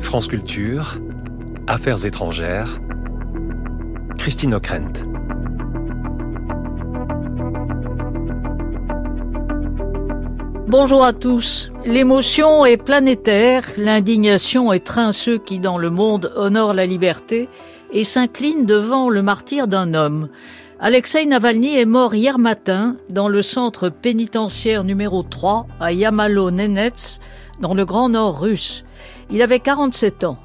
France Culture, Affaires étrangères, Christine O'Krent. Bonjour à tous. L'émotion est planétaire, l'indignation étreint ceux qui dans le monde honorent la liberté et s'inclinent devant le martyr d'un homme. Alexei Navalny est mort hier matin dans le centre pénitentiaire numéro 3 à Yamalo-Nenets, dans le Grand Nord russe. Il avait 47 ans.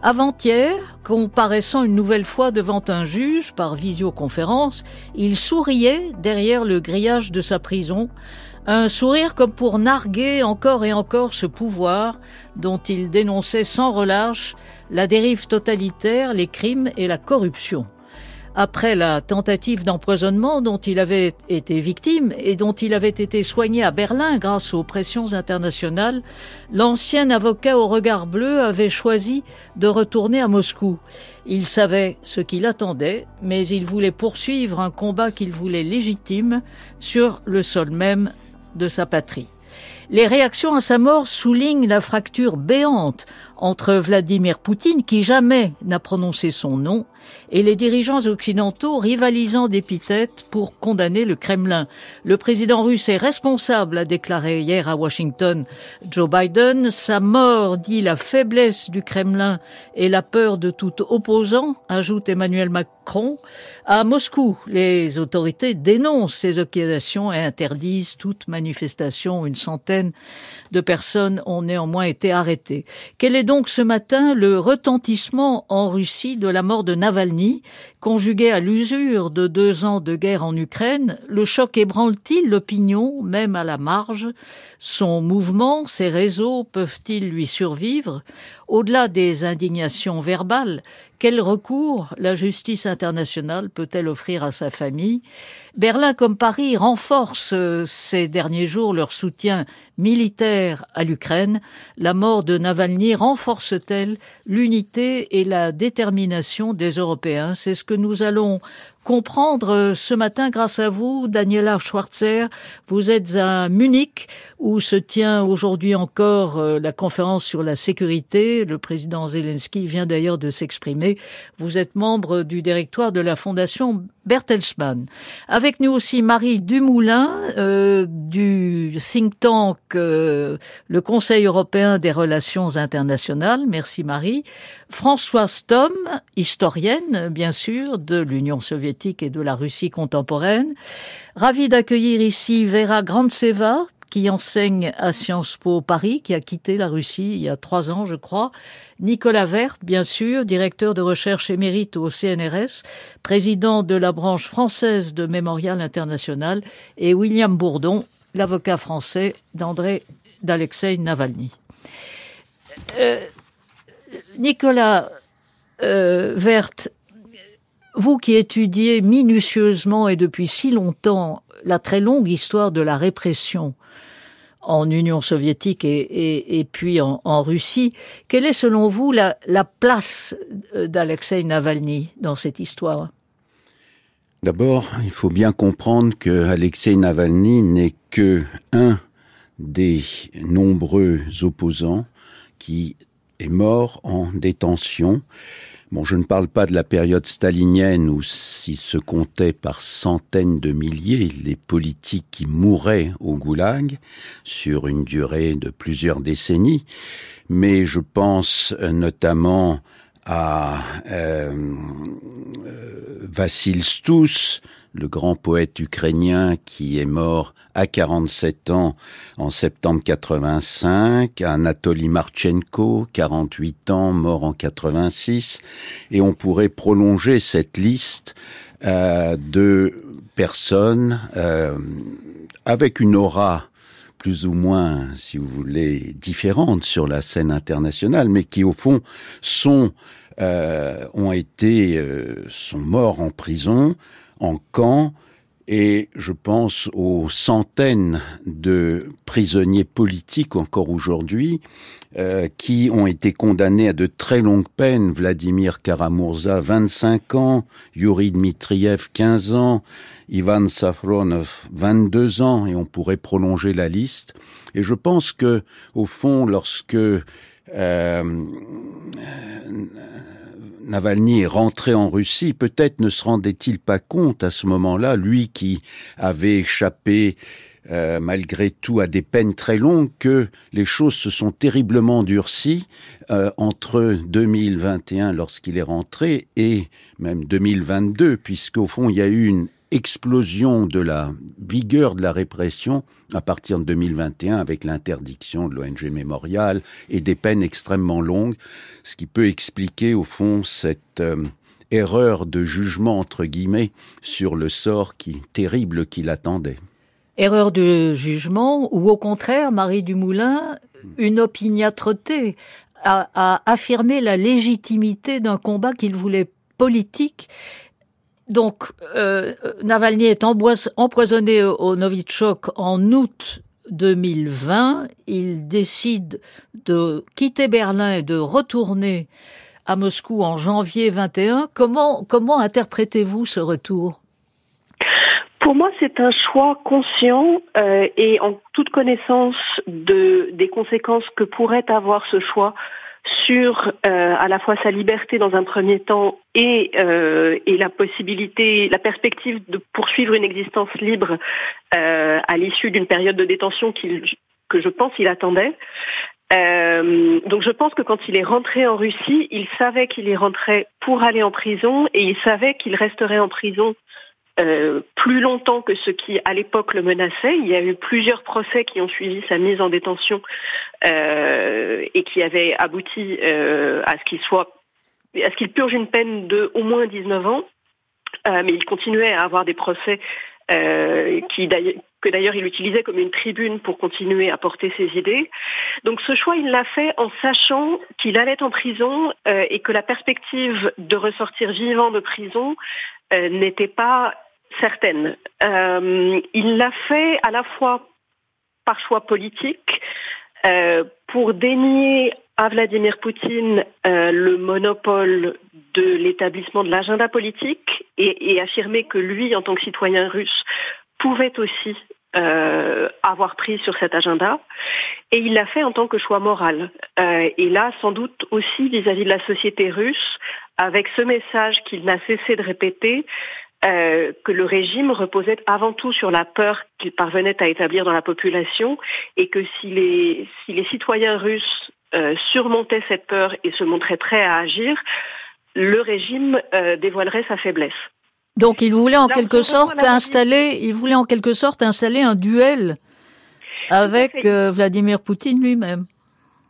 Avant-hier, comparaissant une nouvelle fois devant un juge par visioconférence, il souriait derrière le grillage de sa prison, un sourire comme pour narguer encore et encore ce pouvoir dont il dénonçait sans relâche la dérive totalitaire, les crimes et la corruption après la tentative d'empoisonnement dont il avait été victime et dont il avait été soigné à Berlin grâce aux pressions internationales, l'ancien avocat au regard bleu avait choisi de retourner à Moscou. Il savait ce qu'il attendait, mais il voulait poursuivre un combat qu'il voulait légitime sur le sol même de sa patrie. Les réactions à sa mort soulignent la fracture béante entre Vladimir Poutine, qui jamais n'a prononcé son nom, et les dirigeants occidentaux rivalisant d'épithètes pour condamner le Kremlin. Le président russe est responsable, a déclaré hier à Washington Joe Biden. Sa mort dit la faiblesse du Kremlin et la peur de tout opposant, ajoute Emmanuel Macron. À Moscou, les autorités dénoncent ces accusations et interdisent toute manifestation. Une centaine de personnes ont néanmoins été arrêtées. Quel est ce matin le retentissement en Russie de la mort de Navalny, conjugué à l'usure de deux ans de guerre en Ukraine. Le choc ébranle-t-il l'opinion, même à la marge? Son mouvement, ses réseaux peuvent-ils lui survivre? Au-delà des indignations verbales, quel recours la justice internationale peut-elle offrir à sa famille? Berlin comme Paris renforcent euh, ces derniers jours leur soutien militaire à l'Ukraine. La mort de Navalny renforce-t-elle l'unité et la détermination des Européens? C'est ce que nous allons comprendre euh, ce matin grâce à vous, Daniela Schwarzer. Vous êtes à Munich où se tient aujourd'hui encore euh, la conférence sur la sécurité. Le président Zelensky vient d'ailleurs de s'exprimer. Vous êtes membre du directoire de la fondation Bertelsmann. Avec nous aussi Marie Dumoulin euh, du think tank le Conseil européen des relations internationales. Merci Marie. Françoise Tom, historienne bien sûr de l'Union soviétique et de la Russie contemporaine. Ravi d'accueillir ici Vera Grandseva, qui enseigne à Sciences Po Paris, qui a quitté la Russie il y a trois ans, je crois. Nicolas Vert, bien sûr, directeur de recherche émérite au CNRS, président de la branche française de Mémorial International, et William Bourdon, l'avocat français d'André d'Alexei Navalny. Euh, Nicolas euh, Vert, vous qui étudiez minutieusement et depuis si longtemps la très longue histoire de la répression en Union soviétique et, puis en, Russie, quelle est selon vous la, la place d'Alexei Navalny dans cette histoire? D'abord, il faut bien comprendre que Alexei Navalny n'est que un des nombreux opposants qui est mort en détention Bon, je ne parle pas de la période stalinienne où s'il se comptait par centaines de milliers les politiques qui mouraient au goulag sur une durée de plusieurs décennies, mais je pense euh, notamment à euh, euh Vassil Stous, le grand poète ukrainien qui est mort à 47 ans en septembre 85, Anatoly Marchenko, 48 ans, mort en 86, et on pourrait prolonger cette liste euh, de personnes euh, avec une aura plus ou moins, si vous voulez, différente sur la scène internationale, mais qui au fond sont euh, ont été sont morts en prison, en camp Et je pense aux centaines de prisonniers politiques encore aujourd'hui euh, qui ont été condamnés à de très longues peines. Vladimir Karamurza, 25 ans, Yuri Dmitriev, 15 ans, Ivan Safronov, 22 ans, et on pourrait prolonger la liste. Et je pense que, au fond, lorsque euh, Navalny est rentré en Russie, peut-être ne se rendait-il pas compte à ce moment-là, lui qui avait échappé euh, malgré tout à des peines très longues, que les choses se sont terriblement durcies euh, entre 2021 lorsqu'il est rentré et même 2022, puisqu'au fond il y a eu une explosion de la vigueur de la répression à partir de 2021 avec l'interdiction de l'ONG Mémorial et des peines extrêmement longues, ce qui peut expliquer au fond cette euh, erreur de jugement entre guillemets sur le sort terrible qui l'attendait. Erreur de jugement ou au contraire, Marie Dumoulin, une opiniâtreté à affirmer la légitimité d'un combat qu'il voulait politique donc, euh, Navalny est empoisonné au Novichok en août 2020. Il décide de quitter Berlin et de retourner à Moscou en janvier 21. Comment, comment interprétez-vous ce retour? Pour moi, c'est un choix conscient euh, et en toute connaissance de, des conséquences que pourrait avoir ce choix sur euh, à la fois sa liberté dans un premier temps et, euh, et la possibilité, la perspective de poursuivre une existence libre euh, à l'issue d'une période de détention qu'il, que je pense il attendait. Donc je pense que quand il est rentré en Russie, il savait qu'il y rentrait pour aller en prison et il savait qu'il resterait en prison euh, plus longtemps que ce qui à l'époque le menaçait. Il y a eu plusieurs procès qui ont suivi sa mise en détention euh, et qui avaient abouti euh, à ce qu'il soit à ce qu'il purge une peine de au moins 19 ans. mais il continuait à avoir des procès que d'ailleurs il utilisait comme une tribune pour continuer à porter ses idées. Donc ce choix, il l'a fait en sachant qu'il allait en prison et que la perspective de ressortir vivant de prison n'était pas certaine. Euh, il l'a fait à la fois par choix politique, euh, pour dénier à Vladimir Poutine euh, le monopole de l'établissement de l'agenda politique et, affirmer que lui, en tant que citoyen russe, pouvait aussi avoir pris sur cet agenda. Et il l'a fait en tant que choix moral. et là, sans doute aussi vis-à-vis -vis de la société russe, avec ce message qu'il n'a cessé de répéter, euh, que le régime reposait avant tout sur la peur qu'il parvenait à établir dans la population et que si les, si les citoyens russes euh, surmontaient cette peur et se montraient prêts à agir, le régime euh, dévoilerait sa faiblesse. Donc il voulait en quelque sorte installer, il voulait en quelque sorte installer un duel avec Vladimir Poutine lui-même.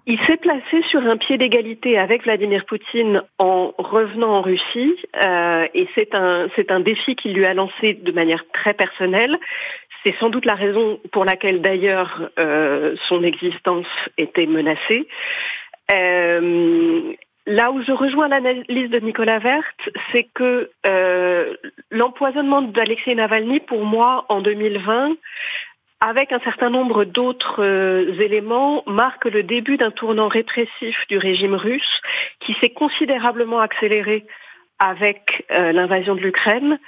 Il s'est placé sur un pied d'égalité avec Vladimir Poutine en revenant en Russie euh, et c'est un, c'est un défi qu'il lui a lancé de manière très personnelle. C'est sans doute la raison pour laquelle d'ailleurs euh, son existence était menacée. Euh, là où je rejoins l'analyse de Nicolas Vert, c'est que euh, l'empoisonnement d'Alexei Navalny, pour moi, en 2020, avec un certain nombre d'autres euh, éléments, marque le début d'un tournant répressif du régime russe qui s'est considérablement accéléré avec euh, l'invasion de l'Ukraine,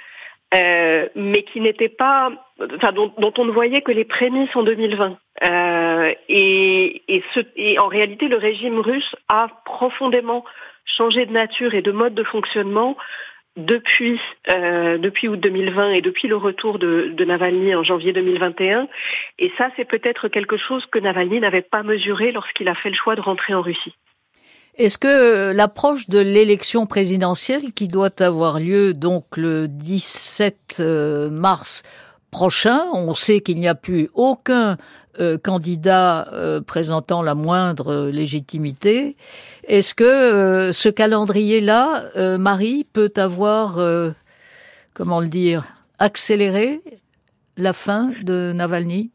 euh, mais qui n'était pas, enfin, dont, on ne voyait que les prémices en 2020. Et, en réalité, le régime russe a profondément changé de nature et de mode de fonctionnement depuis, euh, depuis août 2020 et depuis le retour de, de Navalny en janvier 2021. Et ça, c'est peut-être quelque chose que Navalny n'avait pas mesuré lorsqu'il a fait le choix de rentrer en Russie. Est-ce que euh, l'approche de l'élection présidentielle qui doit avoir lieu donc le 17 euh, mars prochain. On sait qu'il n'y a plus aucun euh, candidat euh, présentant la moindre légitimité. Est-ce que euh, ce calendrier-là, Marie, peut avoir, comment le dire, accéléré la fin de Navalny?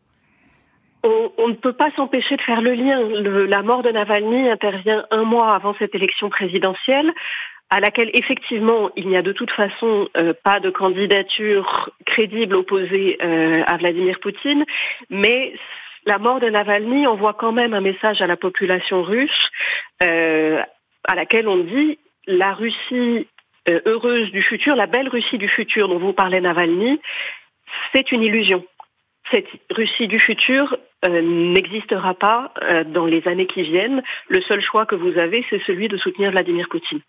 On, ne peut pas s'empêcher de faire le lien. la mort de Navalny intervient un mois avant cette élection présidentielle à laquelle effectivement il n'y a de toute façon euh, pas de candidature crédible opposée euh, à Vladimir Poutine, mais la mort de Navalny envoie quand même un message à la population russe euh, à laquelle on dit la Russie heureuse du futur, la belle Russie du futur dont vous parlez Navalny, c'est une illusion. Cette Russie du futur n'existera pas dans les années qui viennent. Le seul choix que vous avez, c'est celui de soutenir Vladimir Poutine.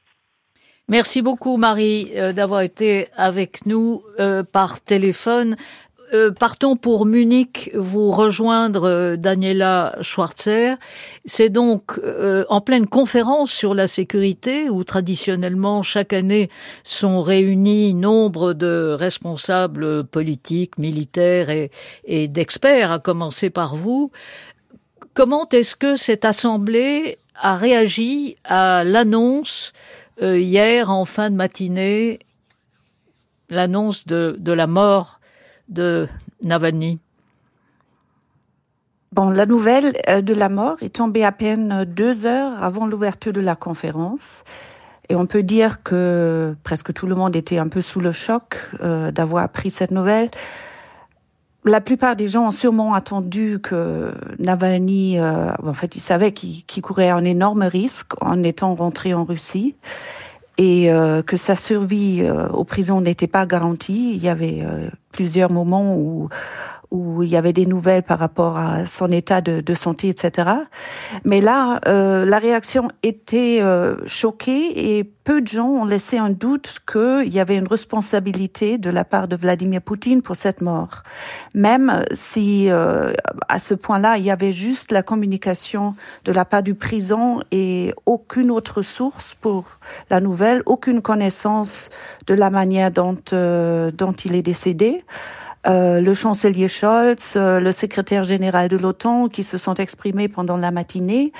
Merci beaucoup Marie euh, d'avoir été avec nous euh, par téléphone. Euh, partons pour Munich vous rejoindre Daniela Schwarzer. C'est donc en pleine conférence sur la sécurité où traditionnellement chaque année sont réunis nombre de responsables politiques, militaires et, et d'experts, à commencer par vous. Comment est-ce que cette assemblée a réagi à l'annonce euh, hier, en fin de matinée, l'annonce de, la mort de Navalny Bon, la nouvelle euh, de la mort est tombée à peine deux heures avant l'ouverture de la conférence. Et on peut dire que presque tout le monde était un peu sous le choc euh, d'avoir appris cette nouvelle. La plupart des gens ont sûrement attendu que Navalny, euh, en fait, ils savaient qu'il courait un énorme risque en étant rentré en Russie et euh, que sa survie euh, aux prisons n'était pas garantie. Il y avait euh, plusieurs moments où où il y avait des nouvelles par rapport à son état de, santé, etc. Mais là, euh, la réaction était euh, choquée et peu de gens ont laissé un doute qu'il y avait une responsabilité de la part de Vladimir Poutine pour cette mort. Même si euh, à ce point-là, il y avait juste la communication de la part du prison et aucune autre source pour la nouvelle, aucune connaissance de la manière dont, euh, dont il est décédé. Euh, le chancelier Scholz, euh, le secrétaire général de l'OTAN, qui se sont exprimés pendant la matinée,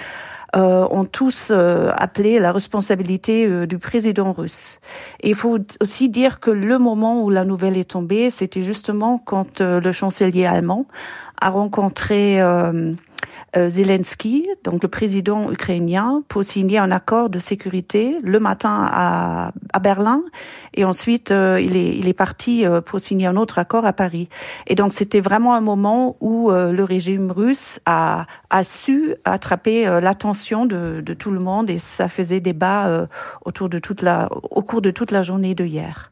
euh, ont tous appelé la responsabilité du président russe. Il faut aussi dire que le moment où la nouvelle est tombée, c'était justement quand le chancelier allemand a rencontré Zelensky, donc le président ukrainien, pour signer un accord de sécurité le matin à, à Berlin, et ensuite euh, il, est, il est parti euh, pour signer un autre accord à Paris. Et donc c'était vraiment un moment où le régime russe a, a su attraper l'attention de, de, tout le monde, et ça faisait débat autour de toute la, au cours de toute la journée de hier.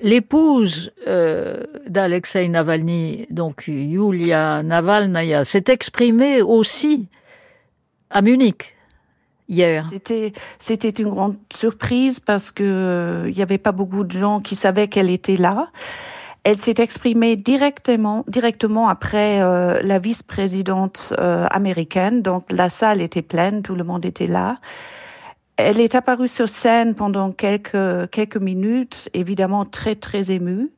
L'épouse euh, d'Alexei Navalny, donc Yulia Navalnaya, s'est exprimée aussi à Munich hier. C'était c'était une grande surprise parce que euh, il y avait pas beaucoup de gens qui savaient qu'elle était là. Elle s'est exprimée directement directement après euh, la vice-présidente euh, américaine, donc la salle était pleine, tout le monde était là. Elle est apparue sur scène pendant quelques, quelques minutes, évidemment très, très émue.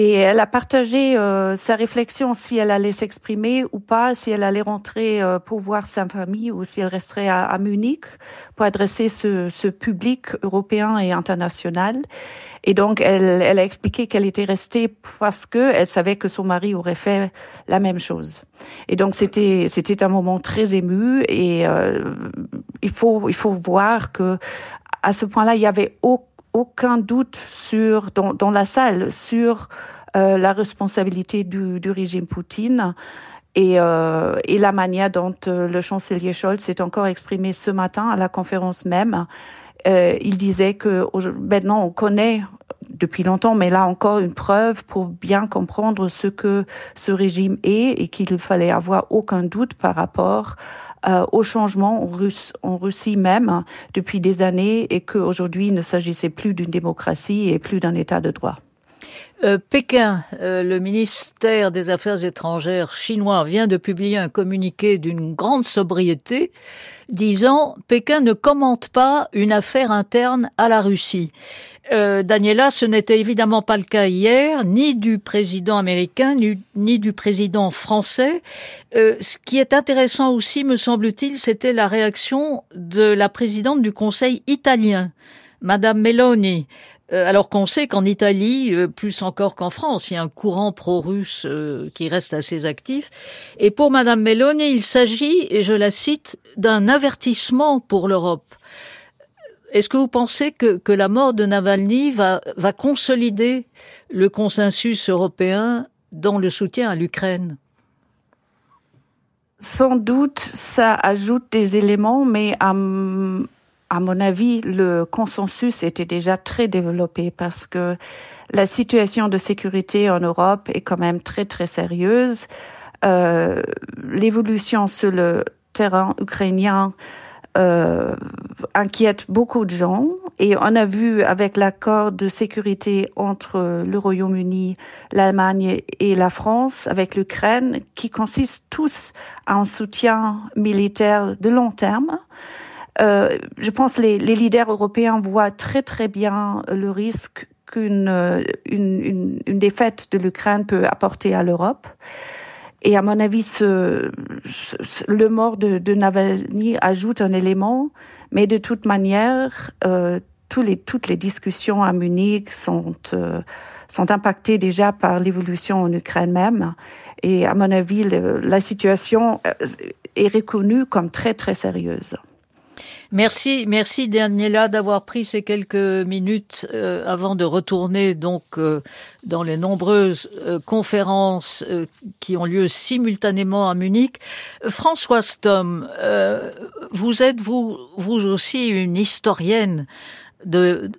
Et elle a partagé euh, sa réflexion si elle allait s'exprimer ou pas, si elle allait rentrer euh, pour voir sa famille ou si elle resterait à, à Munich pour adresser ce, ce, public européen et international. Et donc, elle, elle a expliqué qu'elle était restée parce que elle savait que son mari aurait fait la même chose. Et donc, c'était c'était un moment très ému et euh, il faut il faut voir que à ce point-là, il y avait aucun doute sur dans, la salle sur euh, la responsabilité du, régime Poutine. Et, euh, et, la manière dont euh, le chancelier Scholz s'est encore exprimé ce matin à la conférence même. Il disait que maintenant on connaît depuis longtemps, mais là encore une preuve pour bien comprendre ce que ce régime est et qu'il fallait avoir aucun doute par rapport euh, au changement en, Russie même depuis des années et qu'aujourd'hui il ne s'agissait plus d'une démocratie et plus d'un état de droit. Euh, Pékin, euh, le ministère des Affaires étrangères chinois vient de publier un communiqué d'une grande sobriété disant Pékin ne commente pas une affaire interne à la Russie. Euh, Daniela, ce n'était évidemment pas le cas hier, ni du président américain, ni, du président français. Euh, ce qui est intéressant aussi, me semble-t-il, c'était la réaction de la présidente du Conseil italien, Madame Meloni. Euh, alors qu'on sait qu'en Italie, plus encore qu'en France, il y a un courant pro-russe qui reste assez actif. Et pour Madame Meloni, il s'agit, et je la cite, d'un avertissement pour l'Europe. Est-ce que vous pensez que, que la mort de Navalny va, va consolider le consensus européen dans le soutien à l'Ukraine? Sans doute, ça ajoute des éléments, mais à, à mon avis, le consensus était déjà très développé parce que la situation de sécurité en Europe est quand même très très sérieuse. Euh, L'évolution sur le terrain ukrainien euh, inquiète beaucoup de gens et on a vu avec l'accord de sécurité entre le Royaume-Uni, l'Allemagne et la France avec l'Ukraine qui consiste tous à un soutien militaire de long terme. Euh, je pense que les, les leaders européens voient très très bien le risque qu'une une, une, une défaite de l'Ukraine peut apporter à l'Europe. Et à mon avis, ce, ce, le mort de, de, Navalny ajoute un élément, mais de toute manière, euh, tous les, toutes les discussions à Munich sont, euh, sont impactées déjà par l'évolution en Ukraine même. Et à mon avis, le, la situation euh, est reconnue comme très, très sérieuse. Merci, merci Daniela d'avoir pris ces quelques minutes euh, avant de retourner donc euh, dans les nombreuses euh, conférences euh, qui ont lieu simultanément à Munich. François Stom, euh, vous êtes vous vous aussi une historienne de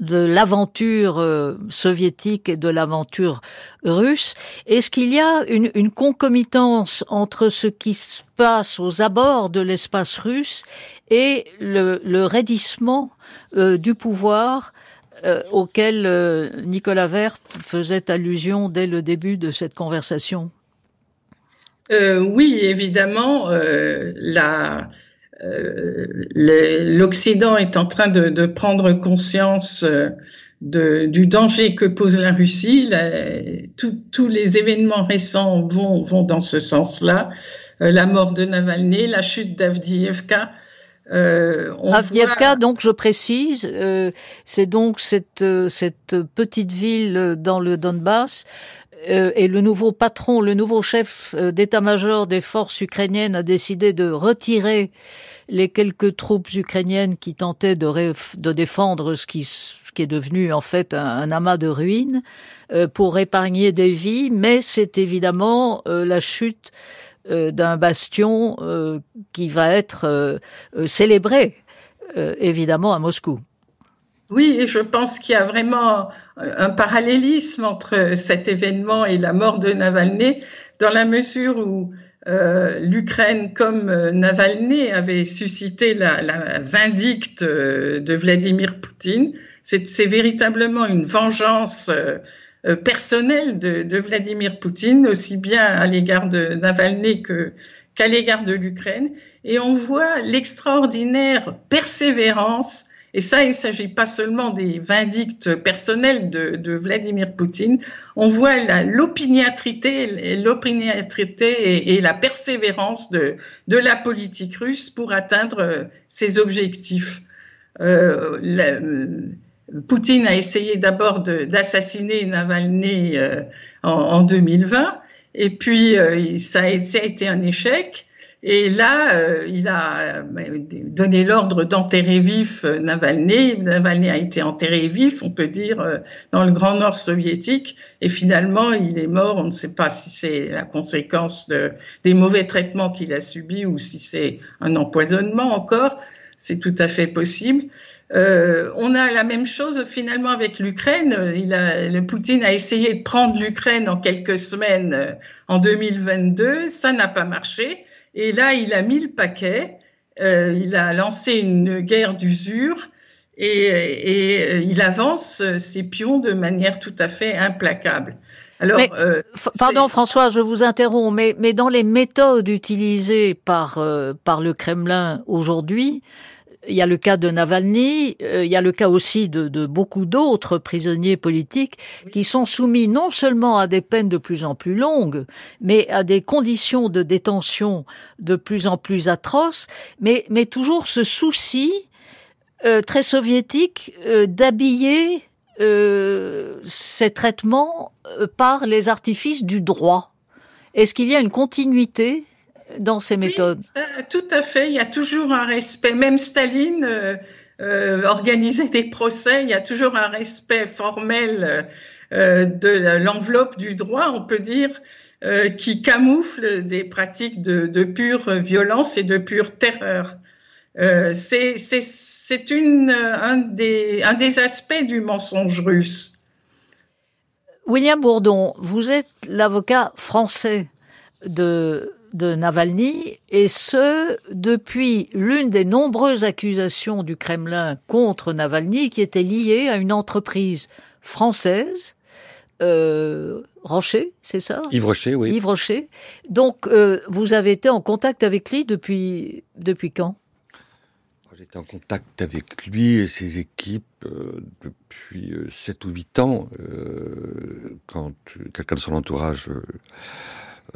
de l'aventure euh, soviétique et de l'aventure russe. Est-ce qu'il y a une, une, concomitance entre ce qui se passe aux abords de l'espace russe et le, raidissement euh, du pouvoir euh, auquel euh, Nicolas Vert faisait allusion dès le début de cette conversation Oui, évidemment, l'Occident est en train de, prendre conscience du danger que pose la Russie. Tous les événements récents vont, dans ce sens-là. La mort de Navalny, la chute d'Avdiivka. Euh, Avdiivka, voit... donc je précise, euh, c'est donc cette, cette petite ville dans le Donbass euh, et le nouveau patron, le nouveau chef d'état-major des forces ukrainiennes a décidé de retirer les quelques troupes ukrainiennes qui tentaient de, de défendre ce qui, ce qui, est devenu en fait un, un amas de ruines euh, pour épargner des vies, mais c'est évidemment euh, la chute euh, d'un bastion euh, qui va être euh, célébré évidemment à Moscou. Oui, je pense qu'il y a vraiment un parallélisme entre cet événement et la mort de Navalny, dans la mesure où euh, l'Ukraine, comme euh, Navalny, avait suscité la, vindicte euh, de Vladimir Poutine. C'est véritablement une vengeance euh, personnelle de, Vladimir Poutine, aussi bien à l'égard de Navalny que qu'à l'égard de l'Ukraine. Et on voit l'extraordinaire persévérance et ça, il ne s'agit pas seulement des vindictes personnels de, Vladimir Poutine. On voit l'opiniâtrité et, la persévérance de, de, la politique russe pour atteindre euh, ses objectifs. Euh, Poutine a essayé d'abord d'assassiner Navalny euh, en, en, 2020, et puis euh, ça, a, été un échec. Et là, euh, il a donné l'ordre d'enterrer vif Navalny. Navalny a été enterré vif, on peut dire, dans le Grand Nord soviétique. Et finalement, il est mort. On ne sait pas si c'est la conséquence de, des mauvais traitements qu'il a subis ou si c'est un empoisonnement encore. C'est tout à fait possible. Euh, on a la même chose finalement avec l'Ukraine. Il a, le Poutine a essayé de prendre l'Ukraine en quelques semaines euh, en 2022. Ça n'a pas marché. Et là, il a mis le paquet, euh, il a lancé une guerre d'usure et, et, il avance ses pions de manière tout à fait implacable. Alors, mais, euh, pardon François, je vous interromps, mais, mais dans les méthodes utilisées par, euh, par le Kremlin aujourd'hui, il y a le cas de Navalny, euh, il y a le cas aussi de, de beaucoup d'autres prisonniers politiques qui sont soumis non seulement à des peines de plus en plus longues, mais à des conditions de détention de plus en plus atroces, mais, mais toujours ce souci euh, très soviétique euh, d'habiller euh, ces traitements par les artifices du droit. Est-ce qu'il y a une continuité dans ces méthodes oui, ça, Tout à fait. Il y a toujours un respect. Même Staline, euh, organiser des procès, il y a toujours un respect formel de l'enveloppe du droit, on peut dire, qui camoufle des pratiques de, de, pure violence et de pure terreur. c'est un des, un des aspects du mensonge russe. William Bourdon, vous êtes l'avocat français de, de Navalny, et ce, depuis l'une des nombreuses accusations du Kremlin contre Navalny qui était liée à une entreprise française, euh, Rocher, c'est ça? Yves Rocher, oui. Yves Rocher. Donc, euh, vous avez été en contact avec lui depuis, depuis quand? J'étais en contact avec lui et ses équipes euh, depuis 7 ou 8 ans, quand quelqu'un de son entourage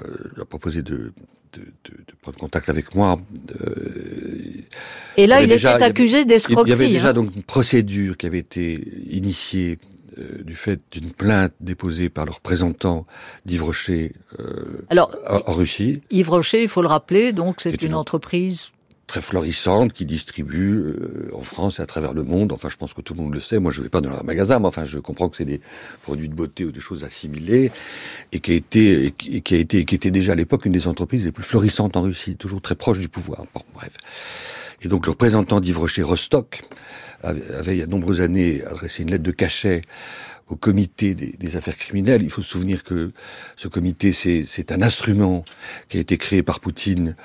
euh, a proposé de, de, de, de, prendre contact avec moi. et là, il, il était accusé d'escroquerie. Il y avait déjà hein. donc une procédure qui avait été initiée du fait d'une plainte déposée par le représentant d'Yves Rocher euh, Alors, en, en, Russie. Yves Rocher, il faut le rappeler, donc c'est une, une entreprise très florissante qui distribue euh, en France et à travers le monde. Enfin, je pense que tout le monde le sait. Moi, je vais pas dans leur magasin, mais enfin, je comprends que c'est des produits de beauté ou des choses assimilées et qui a été, et qui a été, et qui était déjà à l'époque une des entreprises les plus florissantes en Russie, toujours très proche du pouvoir. Bon, bref. Et donc, le représentant d'Yves Rocher Rostock avait, avait, il y a de nombreuses années, adressé une lettre de cachet au comité des, des, affaires criminelles. Il faut se souvenir que ce comité, c'est un instrument qui a été créé par Poutine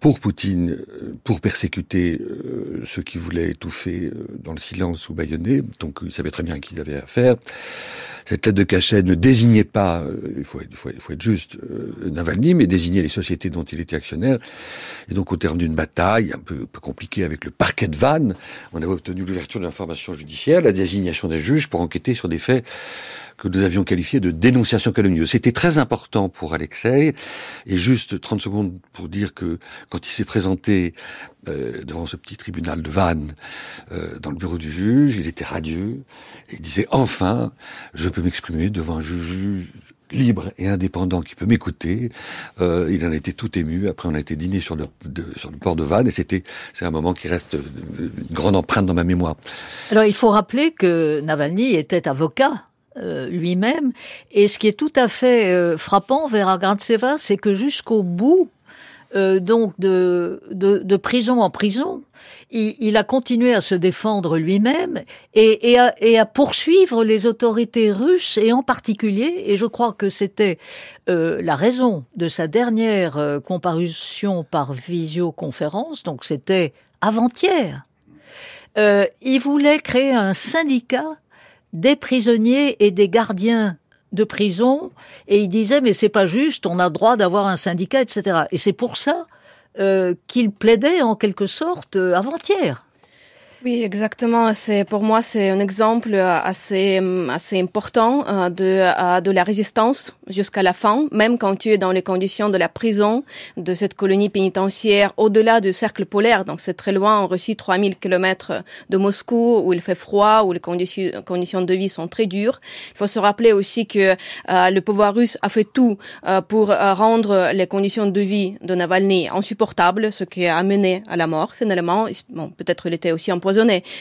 pour Poutine, pour persécuter euh, ceux qui voulaient étouffer euh, dans le silence ou baïonner. Donc ils savaient très bien qu'ils avaient affaire. Cette lettre de cachet ne désignait pas, euh, il, faut, être juste, euh, Navalny, mais désignait les sociétés dont il était actionnaire. Et donc au terme d'une bataille un peu, un peu compliquée avec le parquet de Vannes, on avait obtenu l'ouverture de l'information judiciaire, la désignation des juges pour enquêter sur des faits que nous avions qualifié de dénonciation calomnieuse. C'était très important pour Alexei, et juste 30 secondes pour dire que quand il s'est présenté euh, devant ce petit tribunal de Vannes, euh, dans le bureau du juge, il était radieux, il disait enfin, je peux m'exprimer devant un juge libre et indépendant qui peut m'écouter. Euh, il en été tout ému. Après, on a été dîner sur le, sur le port de Vannes et c'était c'est un moment qui reste une grande empreinte dans ma mémoire. Alors, il faut rappeler que Navalny était avocat euh, lui-même. Et ce qui est tout à fait euh, frappant vers Grantseva, c'est que jusqu'au bout, euh, donc de, de, de, prison en prison, il, il, a continué à se défendre lui-même et, et, et, à, poursuivre les autorités russes et en particulier, et je crois que c'était euh, la raison de sa dernière euh, comparution par visioconférence, donc c'était avant-hier. il voulait créer un syndicat des prisonniers et des gardiens de prison et il disait mais c'est pas juste, on a droit d'avoir un syndicat, etc. Et c'est pour ça euh, qu'il plaidait en quelque sorte euh, avant-hier. Oui, exactement. C'est pour moi c'est un exemple assez assez important euh, de de la résistance jusqu'à la fin, même quand tu es dans les conditions de la prison de cette colonie pénitentiaire au-delà du cercle polaire. Donc c'est très loin en Russie, 3000 kilomètres de Moscou où il fait froid, où les conditions de vie sont très dures. Il faut se rappeler aussi que euh, le pouvoir russe a fait tout euh, pour euh, rendre les conditions de vie de Navalny insupportables, ce qui a amené à la mort finalement. Bon, peut-être il était aussi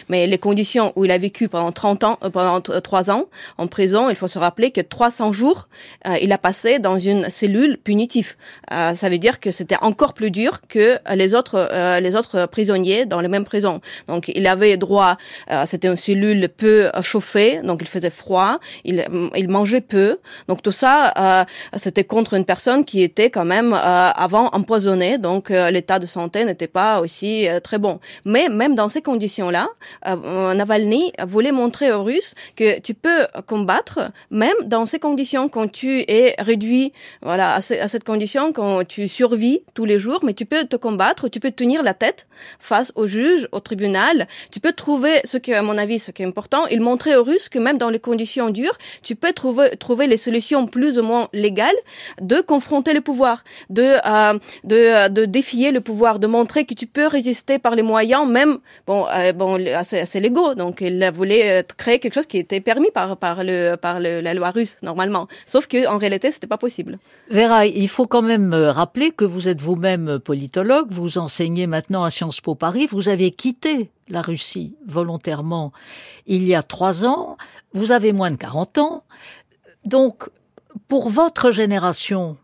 mais les conditions où il a vécu pendant 30 ans, euh, pendant 3 ans en prison, il faut se rappeler que 300 jours, euh, il a passé dans une cellule punitive. Euh, ça veut dire que c'était encore plus dur que les autres, euh, les autres prisonniers dans les mêmes prisons. Donc, il avait droit, euh, c'était une cellule peu chauffée, donc il faisait froid, il, il mangeait peu. Donc, tout ça, c'était contre une personne qui était quand même avant empoisonnée, donc l'état de santé n'était pas aussi très bon. Mais même dans ces conditions là euh, Navalny voulait montrer aux Russes que tu peux combattre même dans ces conditions quand tu es réduit voilà à, cette condition quand tu survis tous les jours mais tu peux te combattre tu peux tenir la tête face au juge au tribunal. Tu peux trouver ce qui à mon avis ce qui est important il montrait aux Russes que même dans les conditions dures tu peux trouver trouver les solutions plus ou moins légales de confronter le pouvoir de euh, de, de défier le pouvoir de montrer que tu peux résister par les moyens même bon euh, bon, assez, assez légaux. Donc, il voulait créer quelque chose qui était permis par, par, le, par la loi russe, normalement. Sauf qu'en réalité, c'était pas possible. Vera, il faut quand même rappeler que vous êtes vous-même politologue, vous enseignez maintenant à Sciences Po Paris, vous avez quitté la Russie volontairement il y a trois ans, vous avez moins de 40 ans, donc pour votre génération,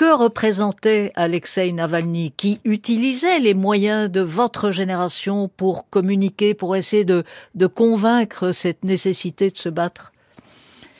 que représentait Alexei Navalny, qui utilisait les moyens de votre génération pour communiquer, pour essayer de, de convaincre cette nécessité de se battre?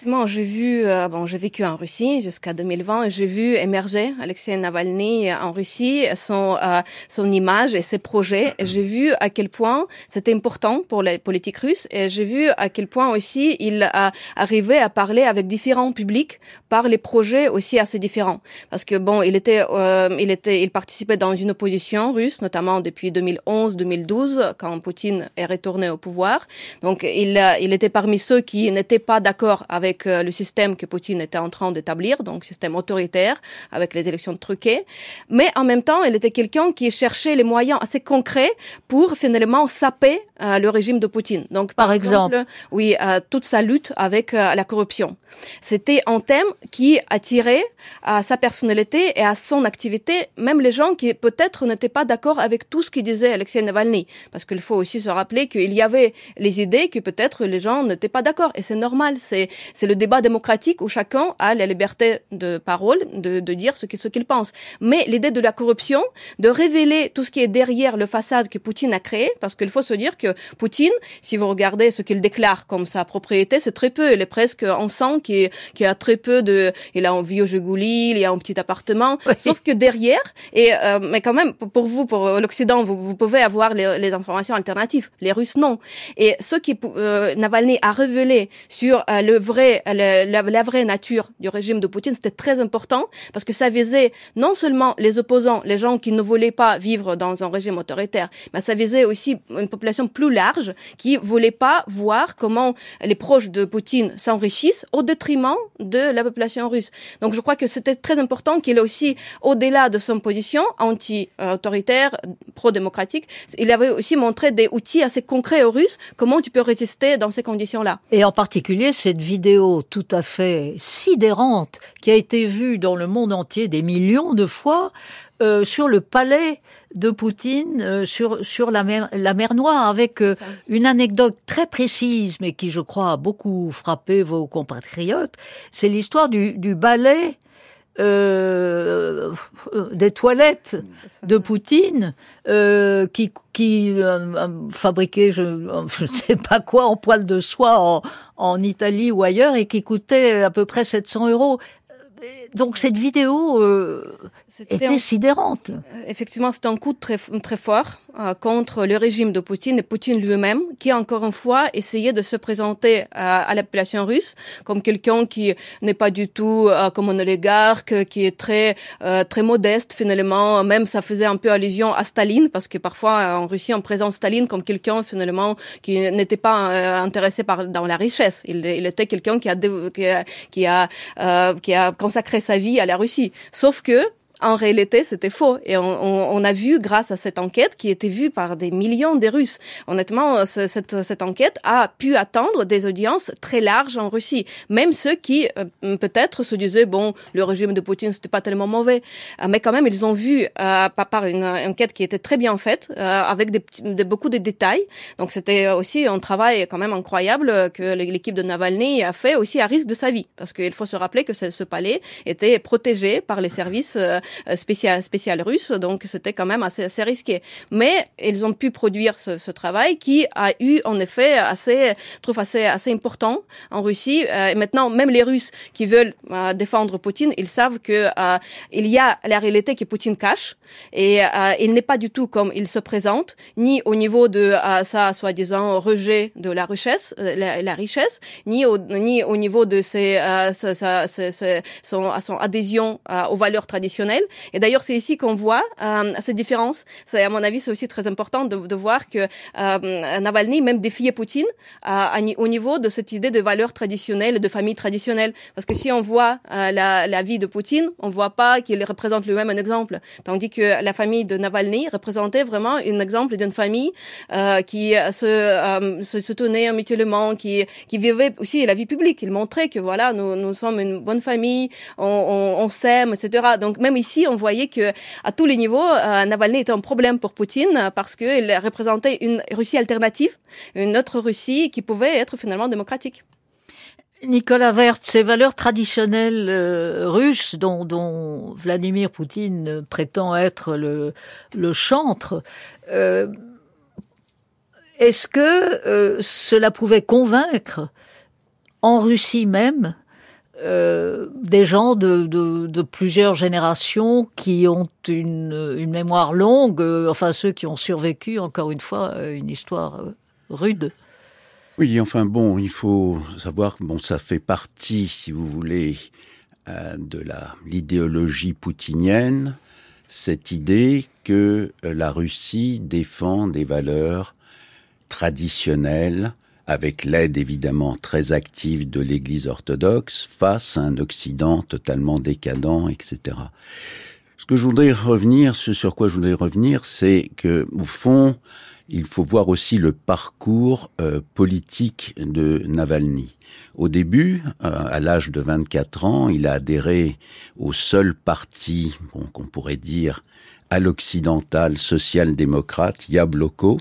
Effectivement, j'ai vu, euh, bon, j'ai vécu en Russie jusqu'à 2020 et j'ai vu émerger Alexei Navalny en Russie, son, euh, son image et ses projets. J'ai vu à quel point c'était important pour les politiques russes et j'ai vu à quel point aussi il a arrivé à parler avec différents publics par les projets aussi assez différents. Parce que bon, il était, euh, il était, il participait dans une opposition russe, notamment depuis 2011-2012 quand Poutine est retourné au pouvoir. Donc il, il était parmi ceux qui n'étaient pas d'accord avec avec euh, le système que Poutine était en train d'établir, donc système autoritaire, avec les élections truquées. Mais en même temps, elle était quelqu'un qui cherchait les moyens assez concrets pour finalement saper euh, le régime de Poutine. Donc, par, exemple, oui, euh, toute sa lutte avec la corruption. C'était un thème qui attirait à sa personnalité et à son activité, même les gens qui peut-être n'étaient pas d'accord avec tout ce qu'il disait Alexei Navalny. Parce qu'il faut aussi se rappeler qu'il y avait les idées que peut-être les gens n'étaient pas d'accord. Et c'est normal. C'est, c'est le débat démocratique où chacun a la liberté de parole, de, de dire ce qu'il, ce qu'il pense. Mais l'idée de la corruption, de révéler tout ce qui est derrière le façade que Poutine a créé, parce qu'il faut se dire que Poutine, si vous regardez ce qu'il déclare comme sa propriété, c'est très peu. Il est presque en sang qui, qui a très peu de, il a un vieux Jeguli, il a un petit appartement. Sauf que derrière, et euh, mais quand même pour vous, pour l'Occident, vous, vous pouvez avoir les, les, informations alternatives. Les Russes non. Et ce qui euh, Navalny a révélé sur euh, le vrai, la, la, vraie nature du régime de Poutine, c'était très important parce que ça visait non seulement les opposants, les gens qui ne voulaient pas vivre dans un régime autoritaire, mais ça visait aussi une population plus large qui voulait pas voir comment les proches de Poutine s'enrichissent au détriment de la population russe. Donc je crois que c'était très important qu'il ait aussi, au-delà de son position anti-autoritaire, pro-démocratique, il avait aussi montré des outils assez concrets aux Russes, comment tu peux résister dans ces conditions-là. Et en particulier cette vidéo tout à fait sidérante qui a été vue dans le monde entier des millions de fois, euh, sur le palais de Poutine, euh, sur, sur la, mer, la mer Noire, avec euh, une anecdote très précise, mais qui, je crois, a beaucoup frappé vos compatriotes. C'est l'histoire du, du ballet euh, des toilettes de Poutine euh, qui, qui euh, fabriquait je ne sais pas quoi en poil de soie en, en Italie ou ailleurs et qui coûtait à peu près 700 euros donc cette vidéo euh, était sidérante. Effectivement, c'était un coup très, très fort euh, contre le régime de Poutine et Poutine lui-même, qui encore une fois essayait de se présenter à, à la population russe comme quelqu'un qui n'est pas du tout euh, comme un oligarque, qui est très euh, très modeste finalement. Même ça faisait un peu allusion à Staline, parce que parfois en Russie on présente Staline comme quelqu'un finalement qui n'était pas intéressé par dans la richesse. Il, il était quelqu'un qui a qui a qui a, qui a consacré sa vie à la Russie. Sauf que en réalité, c'était faux. Et on, on, on, a vu, grâce à cette enquête, qui était vue par des millions de Russes, honnêtement, euh, cette, cette enquête a pu atteindre des audiences très larges en Russie. Même ceux qui, euh, peut-être, se disaient, bon, le régime de Poutine, c'était pas tellement mauvais. Euh, mais quand même, ils ont vu, euh, par une enquête qui était très bien faite, avec des, de, beaucoup de détails. Donc, c'était aussi un travail quand même incroyable que l'équipe de Navalny a fait aussi à risque de sa vie. Parce qu'il faut se rappeler que ce, ce palais était protégé par les services euh, spécial, spécial russe, donc c'était quand même assez, assez risqué. Mais ils ont pu produire ce, ce, travail qui a eu en effet assez, je trouve assez, assez important en Russie. Euh, et maintenant, même les Russes qui veulent euh, défendre Poutine, ils savent que euh, il y a la réalité que Poutine cache et euh, il n'est pas du tout comme il se présente, ni au niveau de sa soi-disant rejet de la richesse, la, la, richesse, ni au, ni au niveau de ses, sa, sa, sa, son adhésion aux valeurs traditionnelles Et d'ailleurs, c'est ici qu'on voit euh, cette différence. C'est, à mon avis, c'est aussi très important de, voir que euh, Navalny même défiait Poutine euh, au niveau de cette idée de valeurs traditionnelles, de famille traditionnelle. Parce que si on voit euh, la, vie de Poutine, on voit pas qu'il représente lui-même un exemple. Tandis que la famille de Navalny représentait vraiment un exemple d'une famille qui se, se soutenait mutuellement, qui, qui vivait aussi la vie publique. Il montrait que voilà, nous, sommes une bonne famille, on, s'aime, etc. Donc même on voyait que à tous les niveaux, euh, Navalny était un problème pour Poutine parce qu'il représentait une Russie alternative, une autre Russie qui pouvait être finalement démocratique. Nicolas Vert, ces valeurs traditionnelles euh, russes dont, Vladimir Poutine prétend être le, chantre, euh, est-ce que euh, cela pouvait convaincre en Russie même euh, des gens de, plusieurs générations qui ont une, mémoire longue, euh, enfin ceux qui ont survécu, encore une fois, euh, une histoire rude. Oui, enfin bon, il faut savoir que bon, ça fait partie, si vous voulez, de l'idéologie poutinienne, cette idée que la Russie défend des valeurs traditionnelles, avec l'aide évidemment très active de l'Église orthodoxe face à un Occident totalement décadent, etc. Ce que je voudrais revenir, ce sur quoi je voudrais revenir, c'est que au fond, il faut voir aussi le parcours euh, politique de Navalny. Au début, euh, à l'âge de 24 ans, il a adhéré au seul parti bon, qu'on pourrait dire à l'occidental social-démocrate, Yabloko.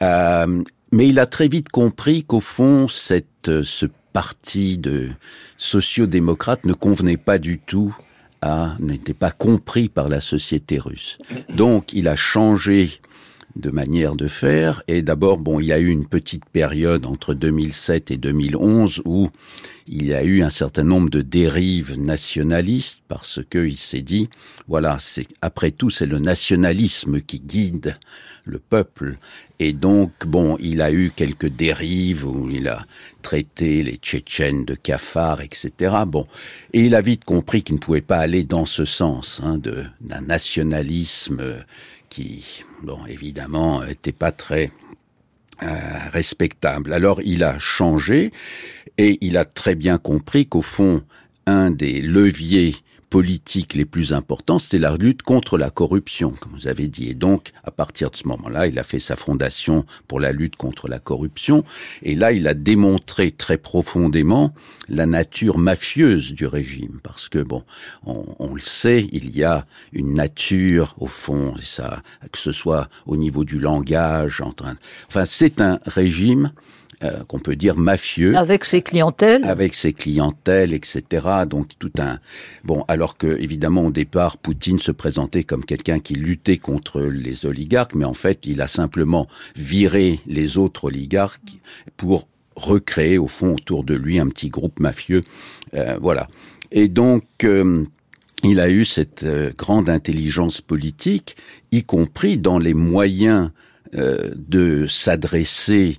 Euh, mais il a très vite compris qu'au fond, cette, ce parti de sociodémocrate ne convenait pas du tout à, n'était pas compris par la société russe. Donc, il a changé de manière de faire. Et d'abord, bon, il y a eu une petite période entre 2007 et 2011 où il y a eu un certain nombre de dérives nationalistes parce que il s'est dit, voilà, c'est après tout, c'est le nationalisme qui guide le peuple. Et donc, bon, il a eu quelques dérives où il a traité les Tchétchènes de cafards, etc. Bon, et il a vite compris qu'il ne pouvait pas aller dans ce sens hein, de d'un nationalisme qui, bon, évidemment, n'était pas très euh, respectable. Alors il a changé et il a très bien compris qu'au fond, un des leviers politiques les plus importants, c'était la lutte contre la corruption, comme vous avez dit. Et donc, à partir de ce moment-là, il a fait sa fondation pour la lutte contre la corruption. Et là, il a démontré très profondément la nature mafieuse du régime. Parce que, bon, on, le sait, il y a une nature, au fond, ça, que ce soit au niveau du langage, en train, enfin, c'est un régime euh, qu'on peut dire mafieux. Avec ses clientèles. Avec ses clientèles, etc. Donc tout un... Bon, alors que, évidemment, au départ, Poutine se présentait comme quelqu'un qui luttait contre les oligarques, mais en fait, il a simplement viré les autres oligarques pour recréer, au fond, autour de lui, un petit groupe mafieux. Euh, voilà. Et donc... Euh, il a eu cette grande intelligence politique, y compris dans les moyens de s'adresser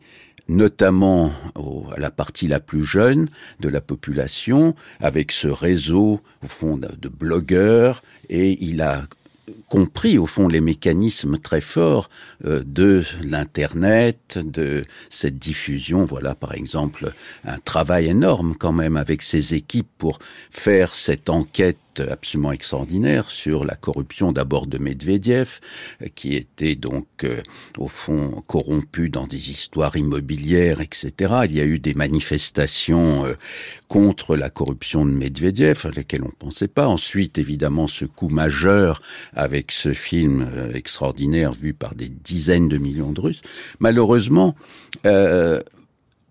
notamment au, à la partie la plus jeune de la population, avec ce réseau, au fond, de, blogueurs, et il a compris au fond les mécanismes très forts euh, de l'internet de cette diffusion. Voilà par exemple un travail énorme quand même avec ses équipes pour faire cette enquête absolument extraordinaire sur la corruption d'abord de Medvedev, qui était donc euh, au fond corrompu dans des histoires immobilières, etc. Il y a eu des manifestations euh, contre la corruption de Medvedev, à lesquelles on ne pensait pas. Ensuite, évidemment, ce coup majeur avec ce film euh, extraordinaire vu par des dizaines de millions de Russes. Malheureusement,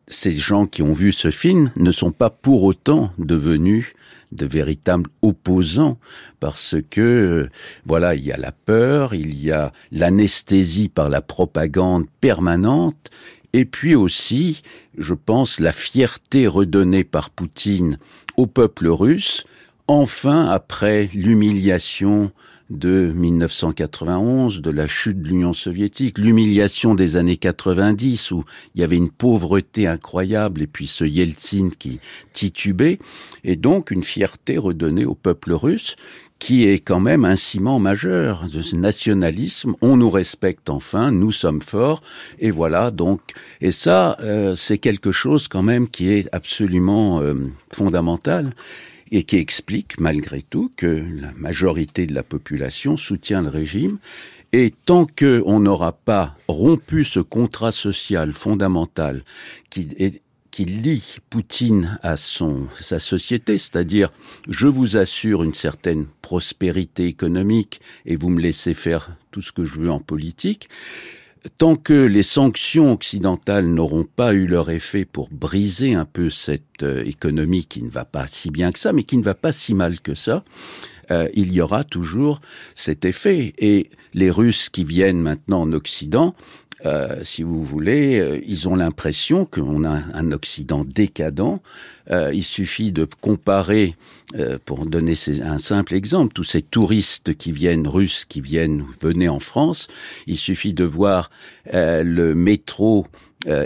ces gens qui ont vu ce film ne sont pas pour autant devenus de véritables opposants parce que euh, voilà il y a la peur il y a l'anesthésie par la propagande permanente et puis aussi je pense la fierté redonnée par Poutine au peuple russe enfin après l'humiliation de 1991, de la chute de l'Union soviétique, l'humiliation des années 90 où il y avait une pauvreté incroyable et puis ce Yeltsin qui titubait, et donc une fierté redonnée au peuple russe qui est quand même un ciment majeur de ce nationalisme. On nous respecte enfin, nous sommes forts, et voilà donc. Et ça, euh, c'est quelque chose quand même qui est absolument euh, fondamental et qui explique malgré tout que la majorité de la population soutient le régime. Et tant qu'on n'aura pas rompu ce contrat social fondamental qui lie Poutine à son, sa société, c'est-à-dire je vous assure une certaine prospérité économique et vous me laissez faire tout ce que je veux en politique, tant que les sanctions occidentales n'auront pas eu leur effet pour briser un peu cette euh, économie qui ne va pas si bien que ça, mais qui ne va pas si mal que ça, euh, il y aura toujours cet effet. Et les Russes qui viennent maintenant en Occident, euh, si vous voulez, euh, ils ont l'impression qu'on a un Occident décadent. Euh, il suffit de comparer, pour donner un simple exemple, tous ces touristes qui viennent, russes, qui viennent, venaient en France. Il suffit de voir le métro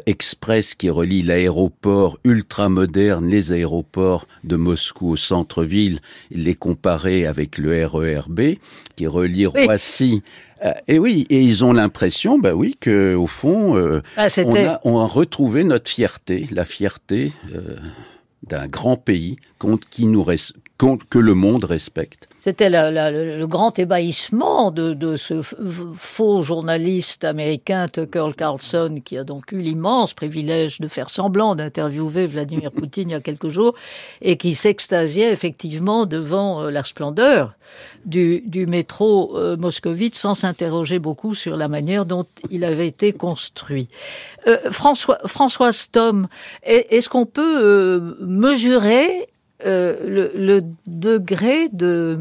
express qui relie l'aéroport ultra moderne, les aéroports de Moscou au centre-ville, les comparer avec le RERB qui relie Roissy euh, et oui, et ils ont l'impression, bah oui, que au fond, euh, ah, on, a, on, a, retrouvé notre fierté, la fierté euh, d'un grand pays contre qui nous que le monde respecte. C'était le grand ébahissement de, ce faux journaliste américain Tucker Carlson, qui a donc eu l'immense privilège de faire semblant d'interviewer Vladimir Poutine il y a quelques jours, et qui s'extasiait effectivement devant euh, la splendeur du, métro euh, moscovite sans s'interroger beaucoup sur la manière dont il avait été construit. Euh, François, François Stom, est-ce qu'on peut mesurer euh, le, degré de,